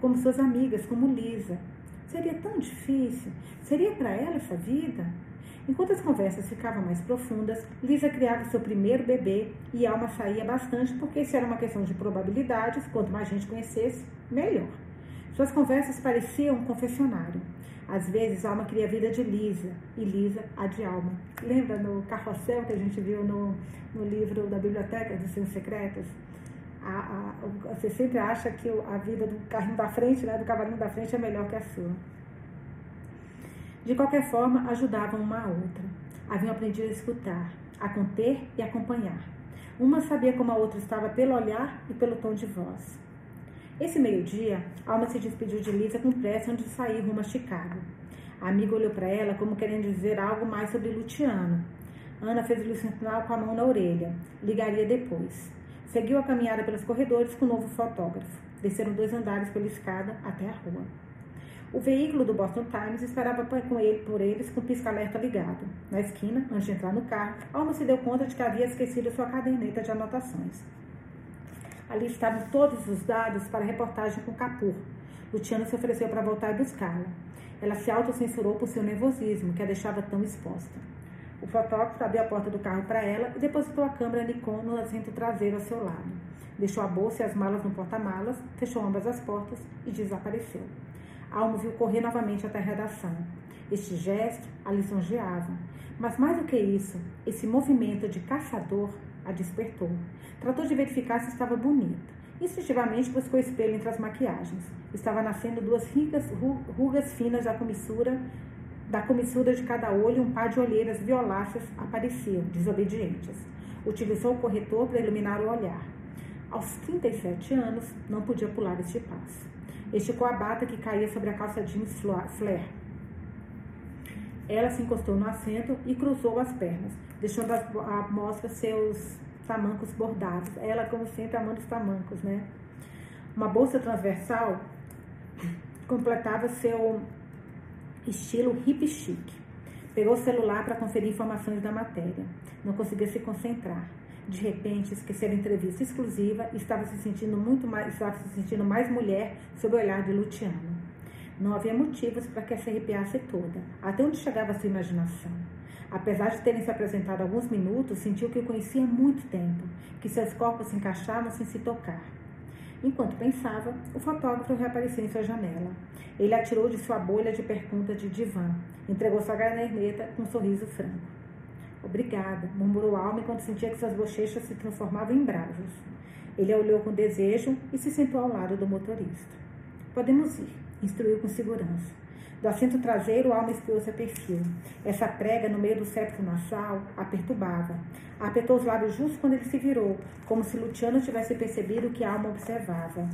como suas amigas, como Lisa. Seria tão difícil? Seria para ela essa vida? Enquanto as conversas ficavam mais profundas, Lisa criava seu primeiro bebê e Alma saía bastante porque isso era uma questão de probabilidades, quanto mais gente conhecesse, melhor. Suas conversas pareciam um confessionário. Às vezes, Alma queria a vida de Lisa e Lisa a de Alma. Lembra no carrossel que a gente viu no, no livro da Biblioteca dos Senhos Secretos? A, a, você sempre acha que a vida do carrinho da frente, né, do cavalinho da frente, é melhor que a sua. De qualquer forma, ajudavam uma a outra. Haviam aprendido a escutar, a conter e acompanhar. Uma sabia como a outra estava pelo olhar e pelo tom de voz. Esse meio-dia, Alma se despediu de Lisa com pressa antes de sair rumo a Chicago. A amiga olhou para ela como querendo dizer algo mais sobre Luciano. Ana fez-lhe sinal com a mão na orelha. Ligaria depois. Seguiu a caminhada pelos corredores com o novo fotógrafo. Desceram dois andares pela escada até a rua. O veículo do Boston Times esperava com ele, por eles com o pisca-alerta ligado. Na esquina, antes de entrar no carro, Alma se deu conta de que havia esquecido sua caderneta de anotações. Ali estavam todos os dados para a reportagem com Capur. Luciano se ofereceu para voltar e buscá-la. Ela se autocensurou por seu nervosismo, que a deixava tão exposta. O fotógrafo abriu a porta do carro para ela e depositou a câmera Nikon no assento traseiro ao seu lado. Deixou a bolsa e as malas no porta-malas, fechou ambas as portas e desapareceu. Almo viu correr novamente até a redação. Este gesto a lisonjeava. Mas mais do que isso, esse movimento de caçador a despertou. Tratou de verificar se estava bonita. Instintivamente buscou espelho entre as maquiagens. Estava nascendo duas rugas finas da comissura, da comissura de cada olho um par de olheiras violáceas apareciam, desobedientes. Utilizou o corretor para iluminar o olhar. Aos 37 anos, não podia pular este passo. Esticou a bata que caía sobre a calça jeans flare. Ela se encostou no assento e cruzou as pernas, deixando à mostra seus tamancos bordados. Ela, como sempre, amando os tamancos, né? Uma bolsa transversal completava seu estilo hip chic. Pegou o celular para conferir informações da matéria. Não conseguia se concentrar. De repente, esqueceu a entrevista exclusiva e estava se sentindo muito mais, estava se sentindo mais mulher sob o olhar de Luciano. Não havia motivos para que se arrepiasse toda, até onde chegava a sua imaginação. Apesar de terem se apresentado alguns minutos, sentiu que o conhecia há muito tempo, que seus corpos se encaixavam sem se tocar. Enquanto pensava, o fotógrafo reapareceu em sua janela. Ele atirou de sua bolha de perguntas de divã, entregou sua garneta com um sorriso franco. Obrigada, murmurou Alma enquanto sentia que suas bochechas se transformavam em brasas. Ele a olhou com desejo e se sentou ao lado do motorista. Podemos ir, instruiu com segurança. Do assento traseiro, Alma espiou seu perfil. Essa prega no meio do septo nasal a perturbava. Apertou os lábios justo quando ele se virou, como se Luciano tivesse percebido o que a alma observava.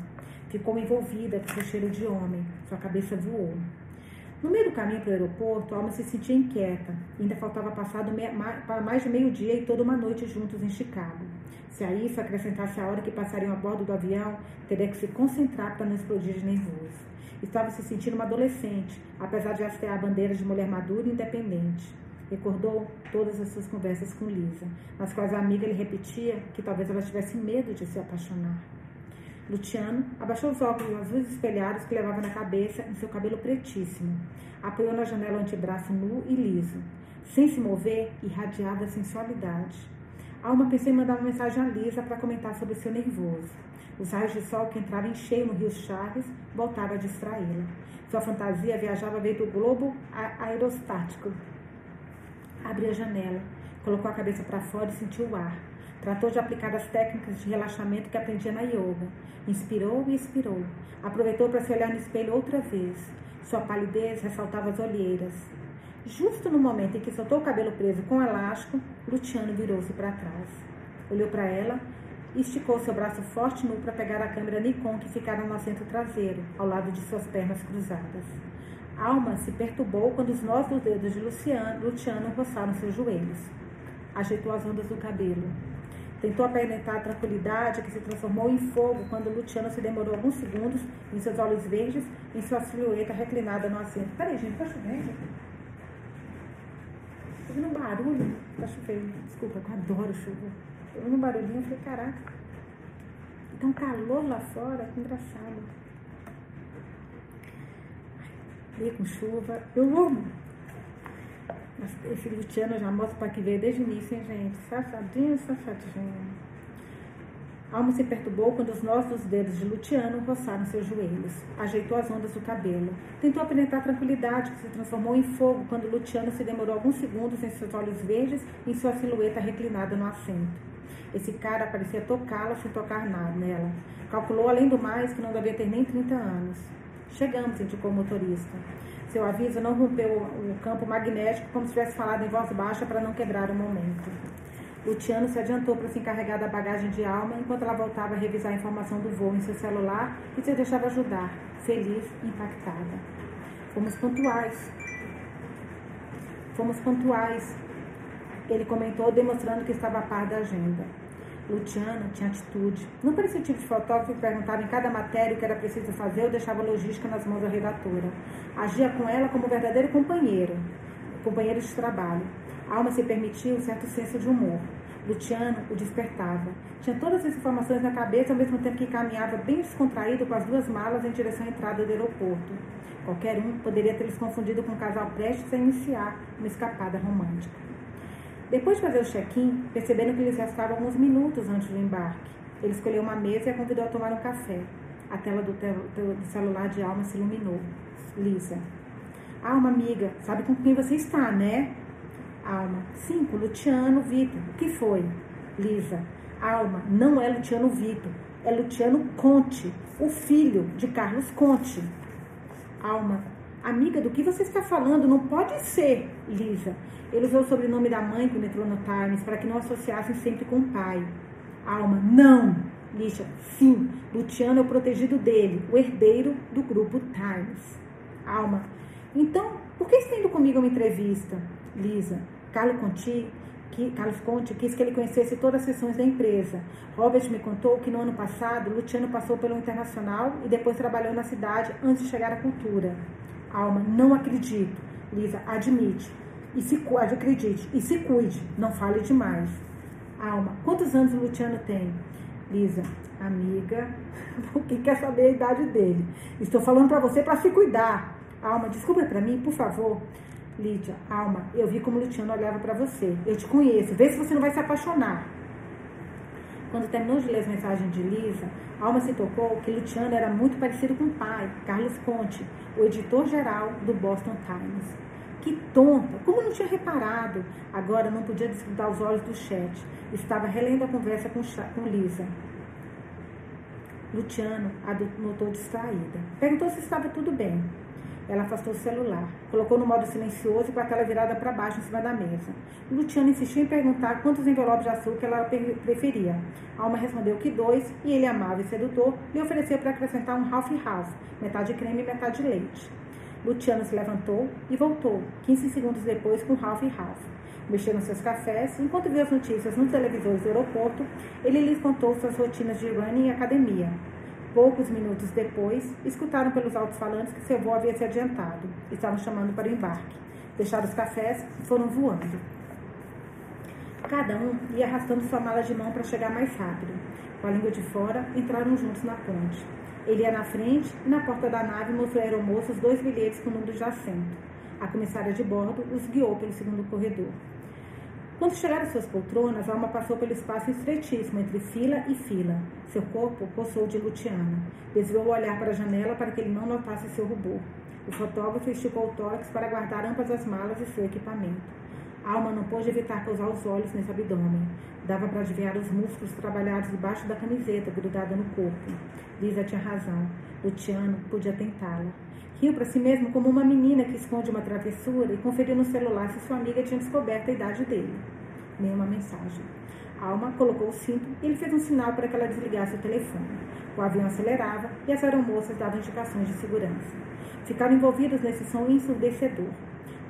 Ficou envolvida com seu cheiro de homem. Sua cabeça voou. No meio do caminho para o aeroporto, Alma se sentia inquieta. Ainda faltava passar mais de meio-dia e toda uma noite juntos em Chicago. Se a isso acrescentasse a hora que passariam a bordo do avião, teria que se concentrar para não explodir de nervoso. Estava se sentindo uma adolescente, apesar de hastear a bandeira de mulher madura e independente. Recordou todas as suas conversas com Lisa, nas quais a amiga lhe repetia que talvez ela tivesse medo de se apaixonar. Luciano abaixou os óculos azuis espelhados que levava na cabeça em seu cabelo pretíssimo. Apoiou na janela o antebraço nu e liso. Sem se mover, irradiava sensualidade. Alma pensou em mandar uma mensagem a Lisa para comentar sobre seu nervoso. Os raios de sol que entravam em cheio no rio Charles voltaram a distraí-la. Sua fantasia viajava veio do globo aerostático. Abriu a janela, colocou a cabeça para fora e sentiu o ar. Tratou de aplicar as técnicas de relaxamento que aprendia na yoga. Inspirou e expirou. Aproveitou para se olhar no espelho outra vez. Sua palidez ressaltava as olheiras. Justo no momento em que soltou o cabelo preso com elástico, Luciano virou-se para trás. Olhou para ela esticou seu braço forte nu para pegar a câmera Nikon que ficara no assento traseiro, ao lado de suas pernas cruzadas. Alma se perturbou quando os nós dos dedos de Luciano, Luciano roçaram seus joelhos. Ajeitou as ondas do cabelo. Tentou apresentar a tranquilidade que se transformou em fogo quando Luciano se demorou alguns segundos em seus olhos verdes, em sua silhueta reclinada no assento. Peraí, gente, tá chovendo? Tô ouvindo um barulho. Tá chovendo. Desculpa, eu adoro chuva. Ouvindo um barulhinho, eu falei, caraca. Então calor lá fora, que engraçado. Ai, com chuva. Eu amo. Esse Luciano já mostro para que veio desde o início, hein, gente? Safadinho, safadinho. Alma se perturbou quando os nós dos dedos de Luciano roçaram seus joelhos. Ajeitou as ondas do cabelo. Tentou penetrar tranquilidade, que se transformou em fogo quando Luciano se demorou alguns segundos em seus olhos verdes e em sua silhueta reclinada no assento. Esse cara parecia tocá-la sem tocar nada nela. Calculou, além do mais, que não devia ter nem 30 anos. Chegamos, indicou o motorista. Seu aviso não rompeu o campo magnético como se tivesse falado em voz baixa para não quebrar o momento. Luciano se adiantou para se encarregar da bagagem de alma enquanto ela voltava a revisar a informação do voo em seu celular e se deixava ajudar, feliz e impactada. Fomos pontuais. Fomos pontuais. Ele comentou, demonstrando que estava a par da agenda. Luciano tinha atitude. Não parecia o tipo de fotógrafo perguntava em cada matéria o que era preciso fazer ou deixava a logística nas mãos da redatora. Agia com ela como verdadeiro companheiro, companheiro de trabalho. A alma se permitia um certo senso de humor. Luciano o despertava. Tinha todas as informações na cabeça ao mesmo tempo que caminhava bem descontraído com as duas malas em direção à entrada do aeroporto. Qualquer um poderia tê-los confundido com um casal prestes a iniciar uma escapada romântica. Depois de fazer o check-in, perceberam que lhes restavam alguns minutos antes do embarque. Ele escolheu uma mesa e a convidou a tomar um café. A tela do, do celular de Alma se iluminou. Lisa. Alma, amiga, sabe com quem você está, né? Alma. Sim, com Luciano Vitor. O que foi? Lisa. Alma, não é Luciano Vitor. É Luciano Conte, o filho de Carlos Conte. Alma. Amiga, do que você está falando? Não pode ser, Lisa. Ele usou o sobrenome da mãe quando entrou no Times para que não associassem sempre com o pai. Alma, não. Lixa, sim. Luciano é o protegido dele, o herdeiro do grupo Times. Alma, então, por que está indo comigo uma entrevista? Lisa, Carlos Conti, que, Carlos Conte quis que ele conhecesse todas as sessões da empresa. Robert me contou que no ano passado, Luciano passou pelo Internacional e depois trabalhou na cidade antes de chegar à cultura. Alma, não acredito. Lisa, admite. E se acredite, e se cuide, não fale demais. Alma, quantos anos o Luciano tem? Lisa, amiga, (laughs) quem quer saber a idade dele? Estou falando para você para se cuidar. Alma, desculpa para mim, por favor. Lídia, Alma, eu vi como o Luciano olhava para você. Eu te conheço, vê se você não vai se apaixonar. Quando terminou de ler as mensagens de Lisa, Alma se tocou que Luciano era muito parecido com o pai, Carlos Conte, o editor-geral do Boston Times. Que tonta! Como não tinha reparado? Agora não podia desfrutar os olhos do chat. Estava relendo a conversa com, com Lisa. Luciano a notou distraída. Perguntou se estava tudo bem. Ela afastou o celular, colocou no modo silencioso com a tela virada para baixo em cima da mesa. Luciano insistiu em perguntar quantos envelopes de açúcar ela preferia. Alma respondeu que dois, e ele, amável e sedutor, lhe ofereceu para acrescentar um half half, metade creme e metade leite. Luciano se levantou e voltou, 15 segundos depois, com half half. Mexeu nos seus cafés, enquanto via as notícias nos televisores do aeroporto, ele lhes contou suas rotinas de running e academia. Poucos minutos depois, escutaram pelos altos-falantes que seu voo havia se adiantado. Estavam chamando para o embarque. Deixaram os cafés e foram voando. Cada um ia arrastando sua mala de mão para chegar mais rápido. Com a língua de fora, entraram juntos na ponte. Ele ia na frente e na porta da nave mostrou à aeromoça os dois bilhetes com o número de assento. A comissária de bordo os guiou pelo segundo corredor. Quando chegaram suas poltronas, Alma passou pelo espaço estreitíssimo entre fila e fila. Seu corpo poçou de Luciano. Desviou o olhar para a janela para que ele não notasse seu rubor. O fotógrafo esticou o tórax para guardar ambas as malas e seu equipamento. Alma não pôde evitar pousar os olhos nesse abdômen. Dava para adivinhar os músculos trabalhados debaixo da camiseta, grudada no corpo. Lisa tinha razão. Luciano podia tentá-la. Riu para si mesmo como uma menina que esconde uma travessura e conferiu no celular se sua amiga tinha descoberto a idade dele. Nenhuma mensagem. Alma colocou o cinto e ele fez um sinal para que ela desligasse o telefone. O avião acelerava e as aeromoças davam indicações de segurança. Ficaram envolvidos nesse som ensurdecedor.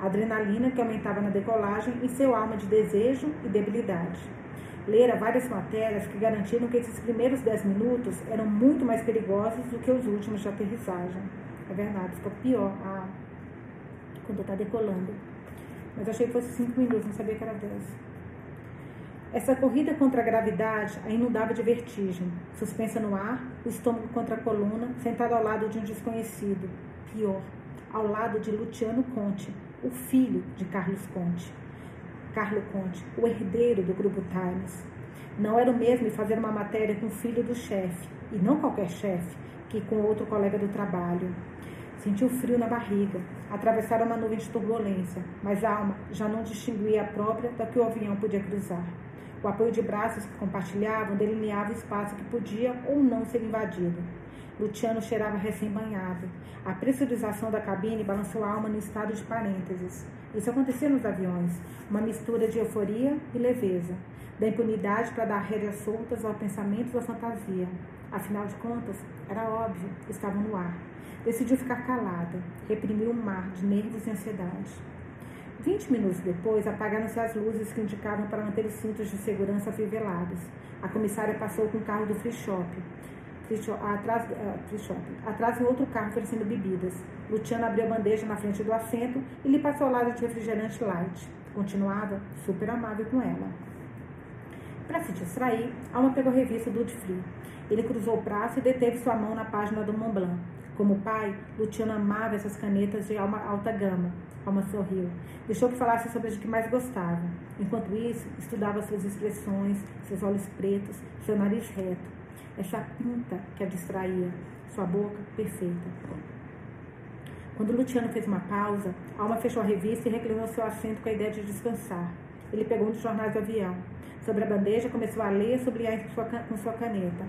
Adrenalina que aumentava na decolagem em seu alma de desejo e debilidade. Lera várias matérias que garantiram que esses primeiros dez minutos eram muito mais perigosos do que os últimos de aterrissagem. É verdade, ficou pior a, quando está decolando. Mas achei que fosse cinco minutos, não sabia que era dez. Essa corrida contra a gravidade a inundava de vertigem. Suspensa no ar, o estômago contra a coluna, sentado ao lado de um desconhecido. Pior, ao lado de Luciano Conte, o filho de Carlos Conte. Carlo Conte, o herdeiro do Grupo Times. Não era o mesmo fazer uma matéria com o filho do chefe, e não qualquer chefe, que com outro colega do trabalho. Sentiu frio na barriga. Atravessaram uma nuvem de turbulência, mas a alma já não distinguia a própria da que o avião podia cruzar. O apoio de braços que compartilhavam delineava o espaço que podia ou não ser invadido. Luciano cheirava recém-banhado. A pressurização da cabine balançou a alma no estado de parênteses. Isso acontecia nos aviões, uma mistura de euforia e leveza, da impunidade para dar rédeas soltas aos pensamentos ou à fantasia. Afinal de contas, era óbvio, estavam no ar. Decidiu ficar calada, reprimiu um mar de nervos e ansiedade. Vinte minutos depois, apagaram-se as luzes que indicavam para manter os cintos de segurança afivelados. A comissária passou com o carro do free shop. Free shop atrás, uh, free shop. atrás, um outro carro oferecendo bebidas. Luciano abriu a bandeja na frente do assento e lhe passou ao lado de refrigerante light. Continuava super amável com ela. Para se distrair, Alma pegou a revista Duty Free. Ele cruzou o braço e deteve sua mão na página do Mont Blanc. Como pai, Luciano amava essas canetas de alma alta gama. Alma sorriu. Deixou que falasse sobre as que mais gostava. Enquanto isso, estudava suas expressões, seus olhos pretos, seu nariz reto. Essa pinta que a distraía. Sua boca perfeita. Quando Luciano fez uma pausa, Alma fechou a revista e reclinou seu assento com a ideia de descansar. Ele pegou um dos jornais do avião. Sobre a bandeja, começou a ler e sublinhar com sua caneta.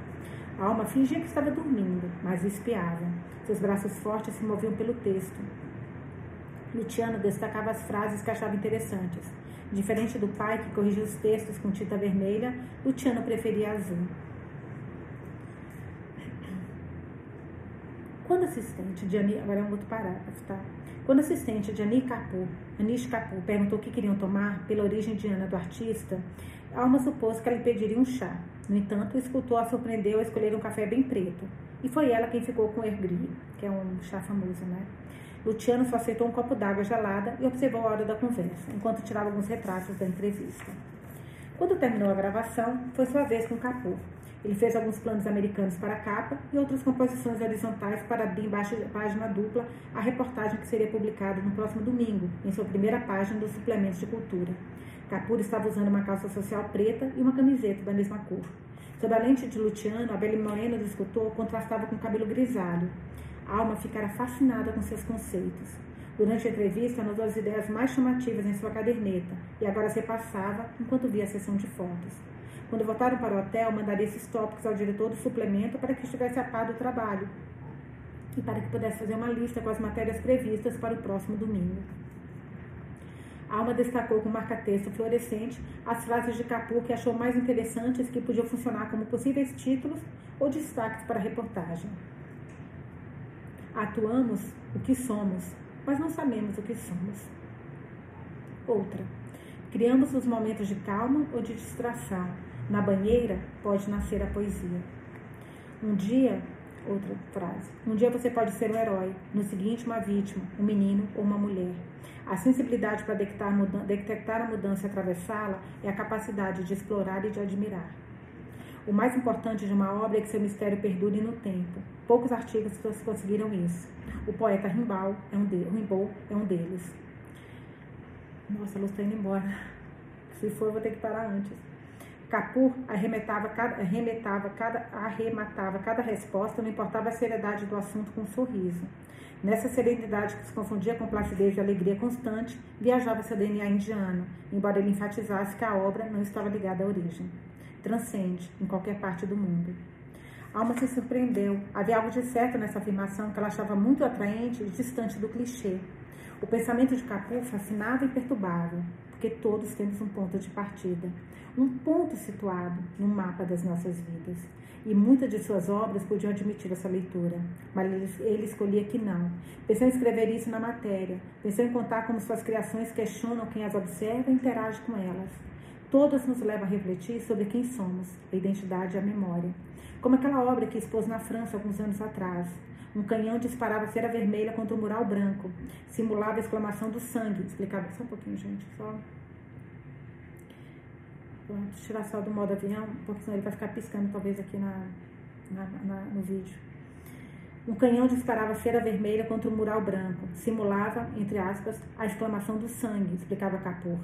A alma fingia que estava dormindo, mas espiava. Seus braços fortes se moviam pelo texto. Luciano destacava as frases que achava interessantes. Diferente do pai que corrigia os textos com tinta vermelha, Luciano preferia azul. Quando assistente de Ani, agora é um outro parágrafo, tá? Quando assistente de Ani Capu, Anish Capu perguntou o que queriam tomar pela origem indiana do artista, Alma supôs que ela lhe pediria um chá. No entanto, o escultor a surpreendeu a escolher um café bem preto. E foi ela quem ficou com o ergri, que é um chá famoso, né? Luciano só aceitou um copo d'água gelada e observou a hora da conversa, enquanto tirava alguns retratos da entrevista. Quando terminou a gravação, foi sua vez com o Capu. Ele fez alguns planos americanos para a capa e outras composições horizontais para abrir embaixo da página dupla a reportagem que seria publicada no próximo domingo, em sua primeira página do Suplemento de Cultura. Capura estava usando uma calça social preta e uma camiseta da mesma cor. Sob a lente de Luciano, a pele morena do escultor contrastava com o cabelo grisalho. A alma ficara fascinada com seus conceitos. Durante a entrevista, anotou as ideias mais chamativas em sua caderneta e agora se passava enquanto via a sessão de fotos. Quando voltaram para o hotel, mandaria esses tópicos ao diretor do suplemento para que estivesse a par do trabalho. e para que pudesse fazer uma lista com as matérias previstas para o próximo domingo. Alma destacou com marca-texto fluorescente as frases de Capu que achou mais interessantes que podiam funcionar como possíveis títulos ou destaques para a reportagem. Atuamos o que somos, mas não sabemos o que somos. Outra. Criamos os momentos de calma ou de distração. Na banheira pode nascer a poesia. Um dia, outra frase. Um dia você pode ser um herói, no seguinte uma vítima, um menino ou uma mulher. A sensibilidade para detectar, detectar a mudança e atravessá-la é a capacidade de explorar e de admirar. O mais importante de uma obra é que seu mistério perdure no tempo. Poucos artistas conseguiram isso. O poeta Rimbaud é um, de, Rimbaud é um deles. Nossa, a luz está indo embora. Se for, vou ter que parar antes. Capur arremetava cada, arremetava cada, arrematava cada resposta, não importava a seriedade do assunto, com um sorriso. Nessa serenidade que se confundia com placidez e alegria constante, viajava seu DNA indiano, embora ele enfatizasse que a obra não estava ligada à origem. Transcende em qualquer parte do mundo. Alma se surpreendeu. Havia algo de certo nessa afirmação que ela achava muito atraente e distante do clichê. O pensamento de Capu fascinava e perturbava, porque todos temos um ponto de partida, um ponto situado no mapa das nossas vidas e muitas de suas obras podiam admitir essa leitura, mas ele, escolhia que não. Pensou em escrever isso na matéria, pensou em contar como suas criações questionam quem as observa e interage com elas. Todas nos levam a refletir sobre quem somos, a identidade e a memória. Como aquela obra que expôs na França alguns anos atrás. Um canhão disparava cera vermelha contra um mural branco. Simulava a exclamação do sangue. Explicava só um pouquinho, gente, só Vamos tirar só do modo avião, porque senão ele vai ficar piscando talvez aqui na, na, na, no vídeo. Um canhão disparava cera vermelha contra o um mural branco. Simulava, entre aspas, a exclamação do sangue, explicava Capur.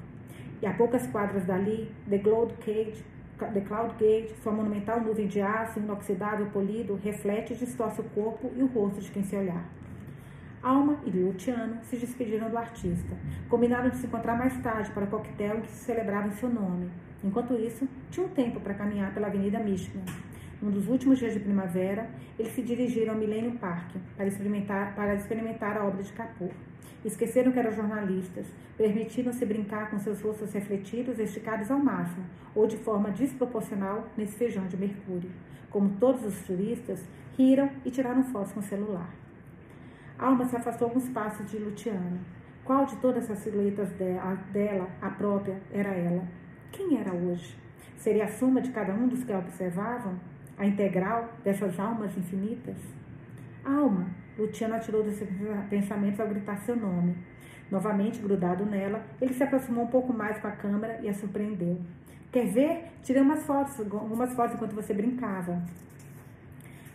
E a poucas quadras dali, The Cloud Gate, The Cloud Gate, sua monumental nuvem de aço inoxidável polido, reflete e distorce o corpo e o rosto de quem se olhar. Alma e Luciano se despediram do artista. Combinaram de se encontrar mais tarde para o coquetel que se celebrava em seu nome. Enquanto isso, tinha um tempo para caminhar pela Avenida Michigan. Num dos últimos dias de primavera, eles se dirigiram ao Millennium Park para experimentar, para experimentar a obra de Capur. Esqueceram que eram jornalistas, permitiram-se brincar com seus rostos refletidos esticados ao máximo, ou de forma desproporcional nesse feijão de mercúrio. Como todos os turistas, riram e tiraram fotos com o celular. Alma se afastou alguns passos de Luciano. Qual de todas as silhuetas dela, a própria, era ela? Quem era hoje? Seria a soma de cada um dos que a observavam? A integral dessas almas infinitas? Alma, Luciano atirou seus pensamentos ao gritar seu nome. Novamente grudado nela, ele se aproximou um pouco mais com a câmera e a surpreendeu. Quer ver? Tirei umas fotos, algumas fotos enquanto você brincava.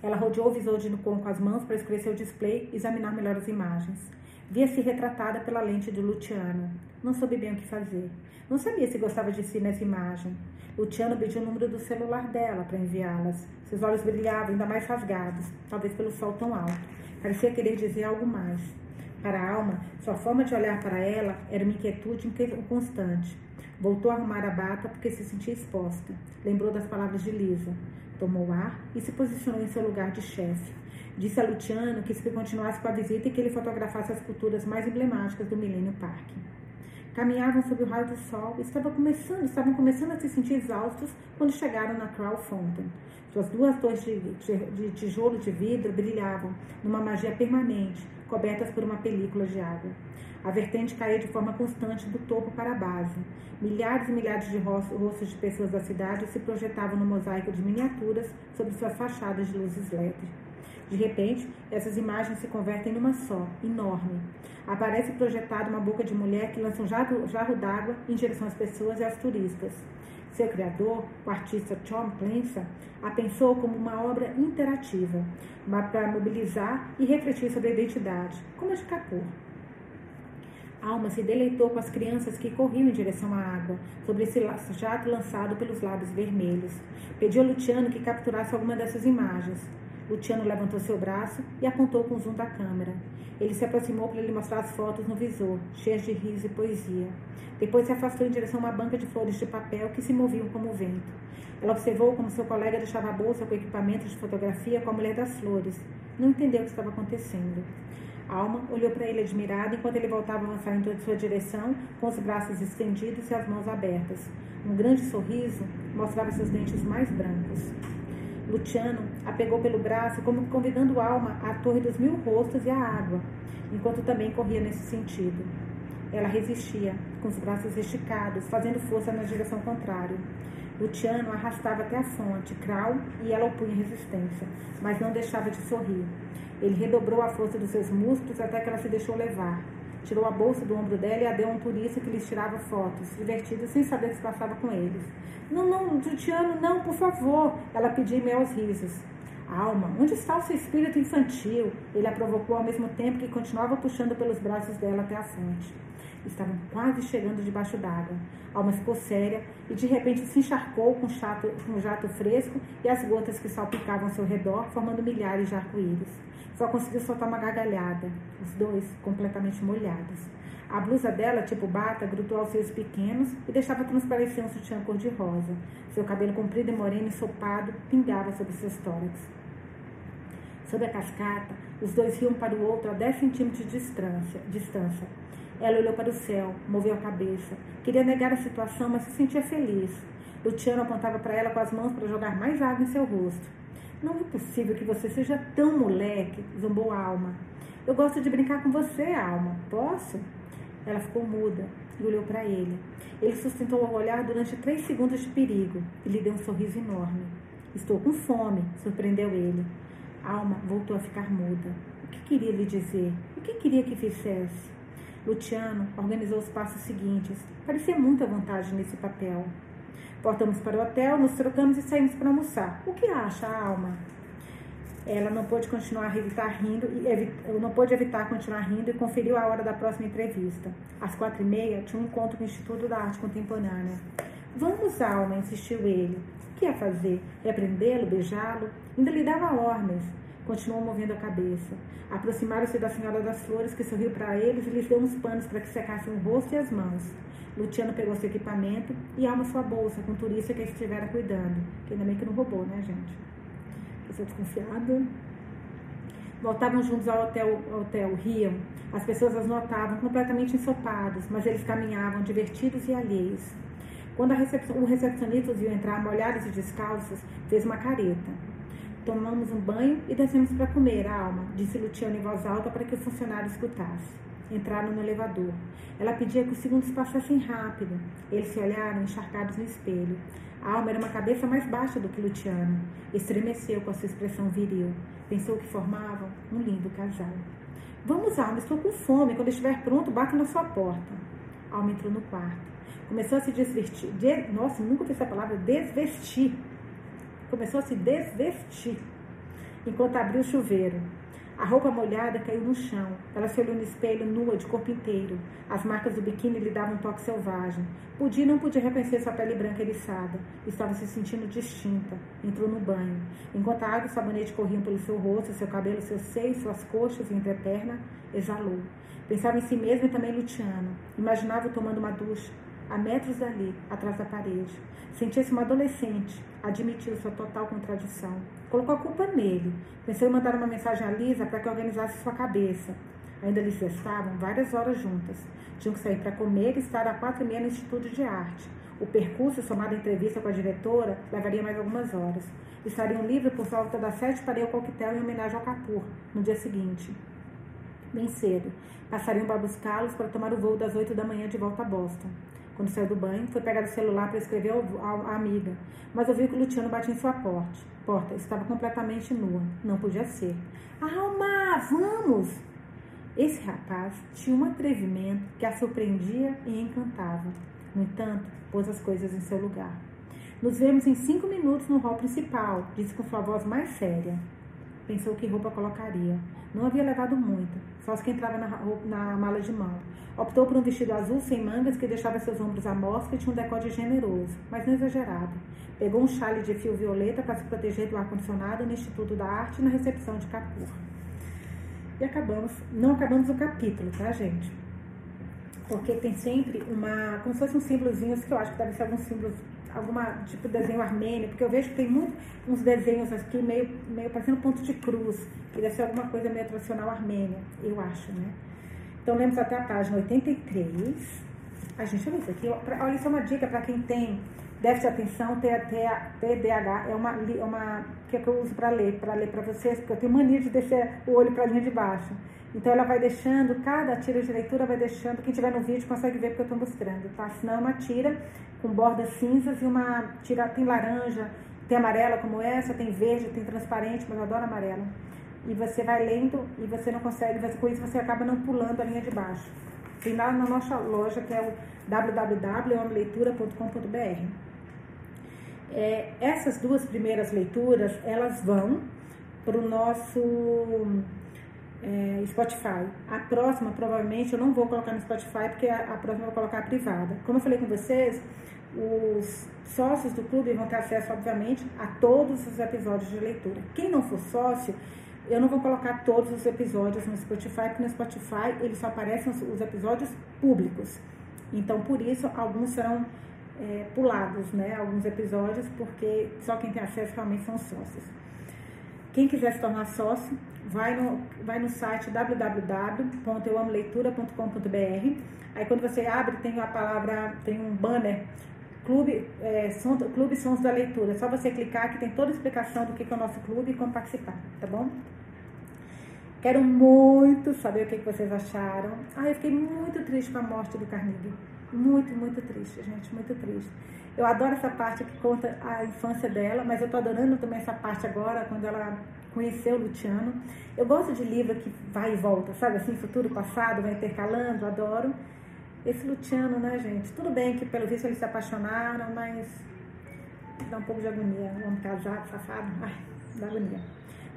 Ela rodeou o visor de com as mãos para escolher seu display e examinar melhor as imagens. Via-se retratada pela lente de Luciano. Não soube bem o que fazer. Não sabia se gostava de si nessa imagem. Luciano pediu o número do celular dela para enviá-las. Seus olhos brilhavam, ainda mais rasgados, talvez pelo sol tão alto. Parecia querer dizer algo mais. Para a alma, sua forma de olhar para ela era uma inquietude constante. Voltou a arrumar a bata porque se sentia exposta. Lembrou das palavras de Lisa. Tomou ar e se posicionou em seu lugar de chefe. Disse a Luciano que se continuasse com a visita e que ele fotografasse as culturas mais emblemáticas do Millennium Park. Caminhavam sob o raio do sol e estavam começando, estavam começando a se sentir exaustos quando chegaram na Crow Fountain. Suas duas torres de, de, de tijolo de vidro brilhavam numa magia permanente, cobertas por uma película de água. A vertente caía de forma constante do topo para a base. Milhares e milhares de rostos de pessoas da cidade se projetavam no mosaico de miniaturas sobre suas fachadas de luzes LED. De repente, essas imagens se convertem numa só, enorme. Aparece projetada uma boca de mulher que lança um jarro, d'água em direção às pessoas e aos turistas. Seu criador, o artista Tom Clancy, a pensou como uma obra interativa, para mobilizar e refletir sobre a identidade, como a de Capur. Alma se deleitou com as crianças que corriam em direção à água, sobre esse jato lançado pelos lábios vermelhos. Pediu a Luciano que capturasse alguma dessas imagens. Luciano levantou seu braço e apontou com o zoom da câmera. Ele se aproximou para lhe mostrar as fotos no visor, cheias de riso e poesia. Depois se afastou em direção a uma banca de flores de papel que se moviam como o vento. Ela observou como seu colega deixava a bolsa com equipamentos de fotografia com a mulher das flores. Não entendeu o que estava acontecendo. Alma olhou para ele admirada enquanto ele voltava a avançar em sua direção, com os braços estendidos e as mãos abertas. Um grande sorriso mostrava seus dentes mais brancos. Luciano a pegou pelo braço, como convidando Alma à Torre dos Mil Rostos e à água, enquanto também corria nesse sentido. Ela resistia, com os braços esticados, fazendo força na direção contrária. Luciano arrastava até a fonte, Krau, e ela opunha resistência, mas não deixava de sorrir. Ele redobrou a força dos seus músculos até que ela se deixou levar. Tirou a bolsa do ombro dela e a deu a um turista que lhes tirava fotos, divertido, sem saber o que se passava com eles. Não, não, Luciano, não, por favor, ela pediu em aos risos. Alma, onde está o seu espírito infantil? Ele a provocou ao mesmo tempo que continuava puxando pelos braços dela até a fonte. Estavam quase chegando debaixo d'água. Alma ficou séria e de repente se encharcou com, chato, com um jato fresco e as gotas que salpicavam ao seu redor, formando milhares de arco-íris. Só conseguiu soltar uma gargalhada, os dois completamente molhados. A blusa dela, tipo bata, grudou aos seios pequenos e deixava transparecer um sutiã cor-de-rosa. Seu cabelo comprido e moreno ensopado pingava sobre seus tórax. Sob a cascata, os dois riam para o outro a 10 centímetros de distância. distância. Ela olhou para o céu, moveu a cabeça. Queria negar a situação, mas se sentia feliz. Luciano apontava para ela com as mãos para jogar mais água em seu rosto. Não é possível que você seja tão moleque, zombou a Alma. Eu gosto de brincar com você, Alma. Posso? Ela ficou muda e olhou para ele. Ele sustentou o olhar durante três segundos de perigo e lhe deu um sorriso enorme. Estou com fome, surpreendeu ele. Alma voltou a ficar muda. O que queria lhe dizer? O que queria que fizesse? Luciano organizou os passos seguintes. Parecia muita vontade nesse papel. Voltamos para o hotel, nos trocamos e saímos para almoçar. O que acha, Alma? Ela não pôde continuar evitar rindo e não pôde evitar continuar rindo e conferiu a hora da próxima entrevista. Às quatro e meia tinha um encontro com o Instituto da Arte Contemporânea. Vamos, Alma, insistiu ele. O que ia fazer? Repreendê-lo, beijá-lo? Ainda lhe dava ordens. Continuou movendo a cabeça. Aproximaram-se da Senhora das Flores, que sorriu para eles e lhes deu uns panos para que secassem o rosto e as mãos. Luciano pegou seu equipamento e Alma sua bolsa, com o turista que estivera cuidando. Que ainda bem que não roubou, né, gente? Pessoa desconfiada. Voltavam juntos ao hotel, ao hotel, riam. As pessoas as notavam completamente ensopados, mas eles caminhavam divertidos e alheios. Quando o recepcionista os viu entrar molhados e descalços, fez uma careta. Tomamos um banho e descemos para comer, Alma, disse Luciano em voz alta para que o funcionário escutasse. Entraram no elevador. Ela pedia que os segundos passassem rápido. Eles se olharam encharcados no espelho. A Alma era uma cabeça mais baixa do que Luciano. Estremeceu com a sua expressão viril. Pensou que formavam um lindo casal. Vamos, Alma, estou com fome. Quando estiver pronto, bato na sua porta. Alma entrou no quarto. Começou a se desvestir. De... Nossa, nunca ouvi essa palavra, desvestir começou a se desvestir enquanto abriu o chuveiro. A roupa molhada caiu no chão. Ela se olhou no espelho nua, de corpo inteiro. As marcas do biquíni lhe davam um toque selvagem. Podia não podia reconhecer sua pele branca eriçada. Estava se sentindo distinta. Entrou no banho. Enquanto a água e o sabonete corriam pelo seu rosto, seu cabelo, seus seios, suas coxas e entreperna, exalou. Pensava em si mesma e também Luciano. Imaginava tomando uma ducha, a metros dali, atrás da parede. Sentia-se uma adolescente, admitiu sua total contradição. Colocou a culpa nele. Pensou em mandar uma mensagem a Lisa para que organizasse sua cabeça. Ainda lhes restavam várias horas juntas. Tinham que sair para comer e estar às quatro e meia no Instituto de Arte. O percurso, somado à entrevista com a diretora, levaria mais algumas horas. Estariam livres por volta das sete para ir ao coquetel em homenagem ao Capur, no dia seguinte. Bem cedo. Passariam para buscá-los para tomar o voo das oito da manhã de volta a Boston. Quando saiu do banho, foi pegar o celular para escrever à amiga, mas ouviu que o Luciano batia em sua porta. porta. Estava completamente nua. Não podia ser. Alma, vamos! Esse rapaz tinha um atrevimento que a surpreendia e encantava. No entanto, pôs as coisas em seu lugar. Nos vemos em cinco minutos no hall principal, disse com sua voz mais séria. Pensou que roupa colocaria. Não havia levado muita, só que entrava na, na mala de mão. Optou por um vestido azul sem mangas que deixava seus ombros à mostra e tinha um decote generoso, mas não exagerado. pegou um chale de fio violeta para se proteger do ar-condicionado no Instituto da Arte na recepção de Capur. E acabamos, não acabamos o capítulo, tá, gente? Porque tem sempre uma, como se fosse um símbolozinho, que eu acho que deve ser algum símbolo, alguma tipo de desenho armênio, porque eu vejo que tem muito, uns desenhos aqui meio, meio parecendo ponto de cruz, que deve ser alguma coisa meio tradicional armênia, eu acho, né? Então lemos até a página 83. A gente, olha isso aqui, olha, isso é uma dica para quem tem déficit de atenção, TDAH, é uma, é uma que, é que eu uso para ler, para ler para vocês, porque eu tenho mania de deixar o olho para a linha de baixo. Então ela vai deixando, cada tira de leitura vai deixando, quem tiver no vídeo consegue ver porque eu estou mostrando, tá? Senão é uma tira com bordas cinzas e uma tira, tem laranja, tem amarela como essa, tem verde, tem transparente, mas eu adoro amarela. E você vai lendo e você não consegue, com isso você acaba não pulando a linha de baixo. Tem lá na nossa loja que é o www.leitura.com.br. É, essas duas primeiras leituras, elas vão para o nosso é, Spotify. A próxima, provavelmente, eu não vou colocar no Spotify, porque a, a próxima eu vou colocar privada. Como eu falei com vocês, os sócios do clube vão ter acesso, obviamente, a todos os episódios de leitura. Quem não for sócio, eu não vou colocar todos os episódios no Spotify, porque no Spotify eles só aparecem os, os episódios públicos. Então, por isso, alguns serão é, pulados, né? Alguns episódios, porque só quem tem acesso realmente são sócios. Quem quiser se tornar sócio, vai no, vai no site www.euamoleitura.com.br. Aí quando você abre, tem a palavra, tem um banner, Clube, é, clube Sons da Leitura. É só você clicar que tem toda a explicação do que é o nosso clube e como participar, tá bom? Quero muito saber o que vocês acharam. Ah, eu fiquei muito triste com a morte do Carnegie. Muito, muito triste, gente, muito triste. Eu adoro essa parte que conta a infância dela, mas eu tô adorando também essa parte agora, quando ela conheceu o Luciano. Eu gosto de livro que vai e volta, sabe assim, futuro, passado, vai intercalando, adoro. Esse Luciano, né, gente? Tudo bem que pelo visto eles se apaixonaram, mas dá um pouco de agonia. Um homem casado, safado, ai, dá agonia.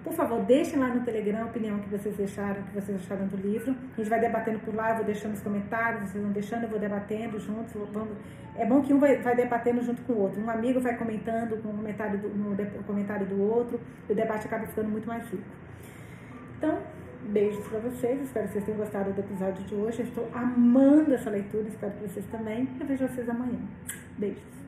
Por favor, deixem lá no Telegram a opinião que vocês deixaram, que vocês acharam do livro. A gente vai debatendo por lá, eu vou deixando os comentários, vocês vão deixando, eu vou debatendo juntos. Vamos... É bom que um vai, vai, debatendo junto com o outro. Um amigo vai comentando com o comentário do, no comentário do outro, e o debate acaba ficando muito mais rico. Então, beijos para vocês, espero que vocês tenham gostado do episódio de hoje. Eu estou amando essa leitura, espero que vocês também. Eu vejo vocês amanhã. Beijos.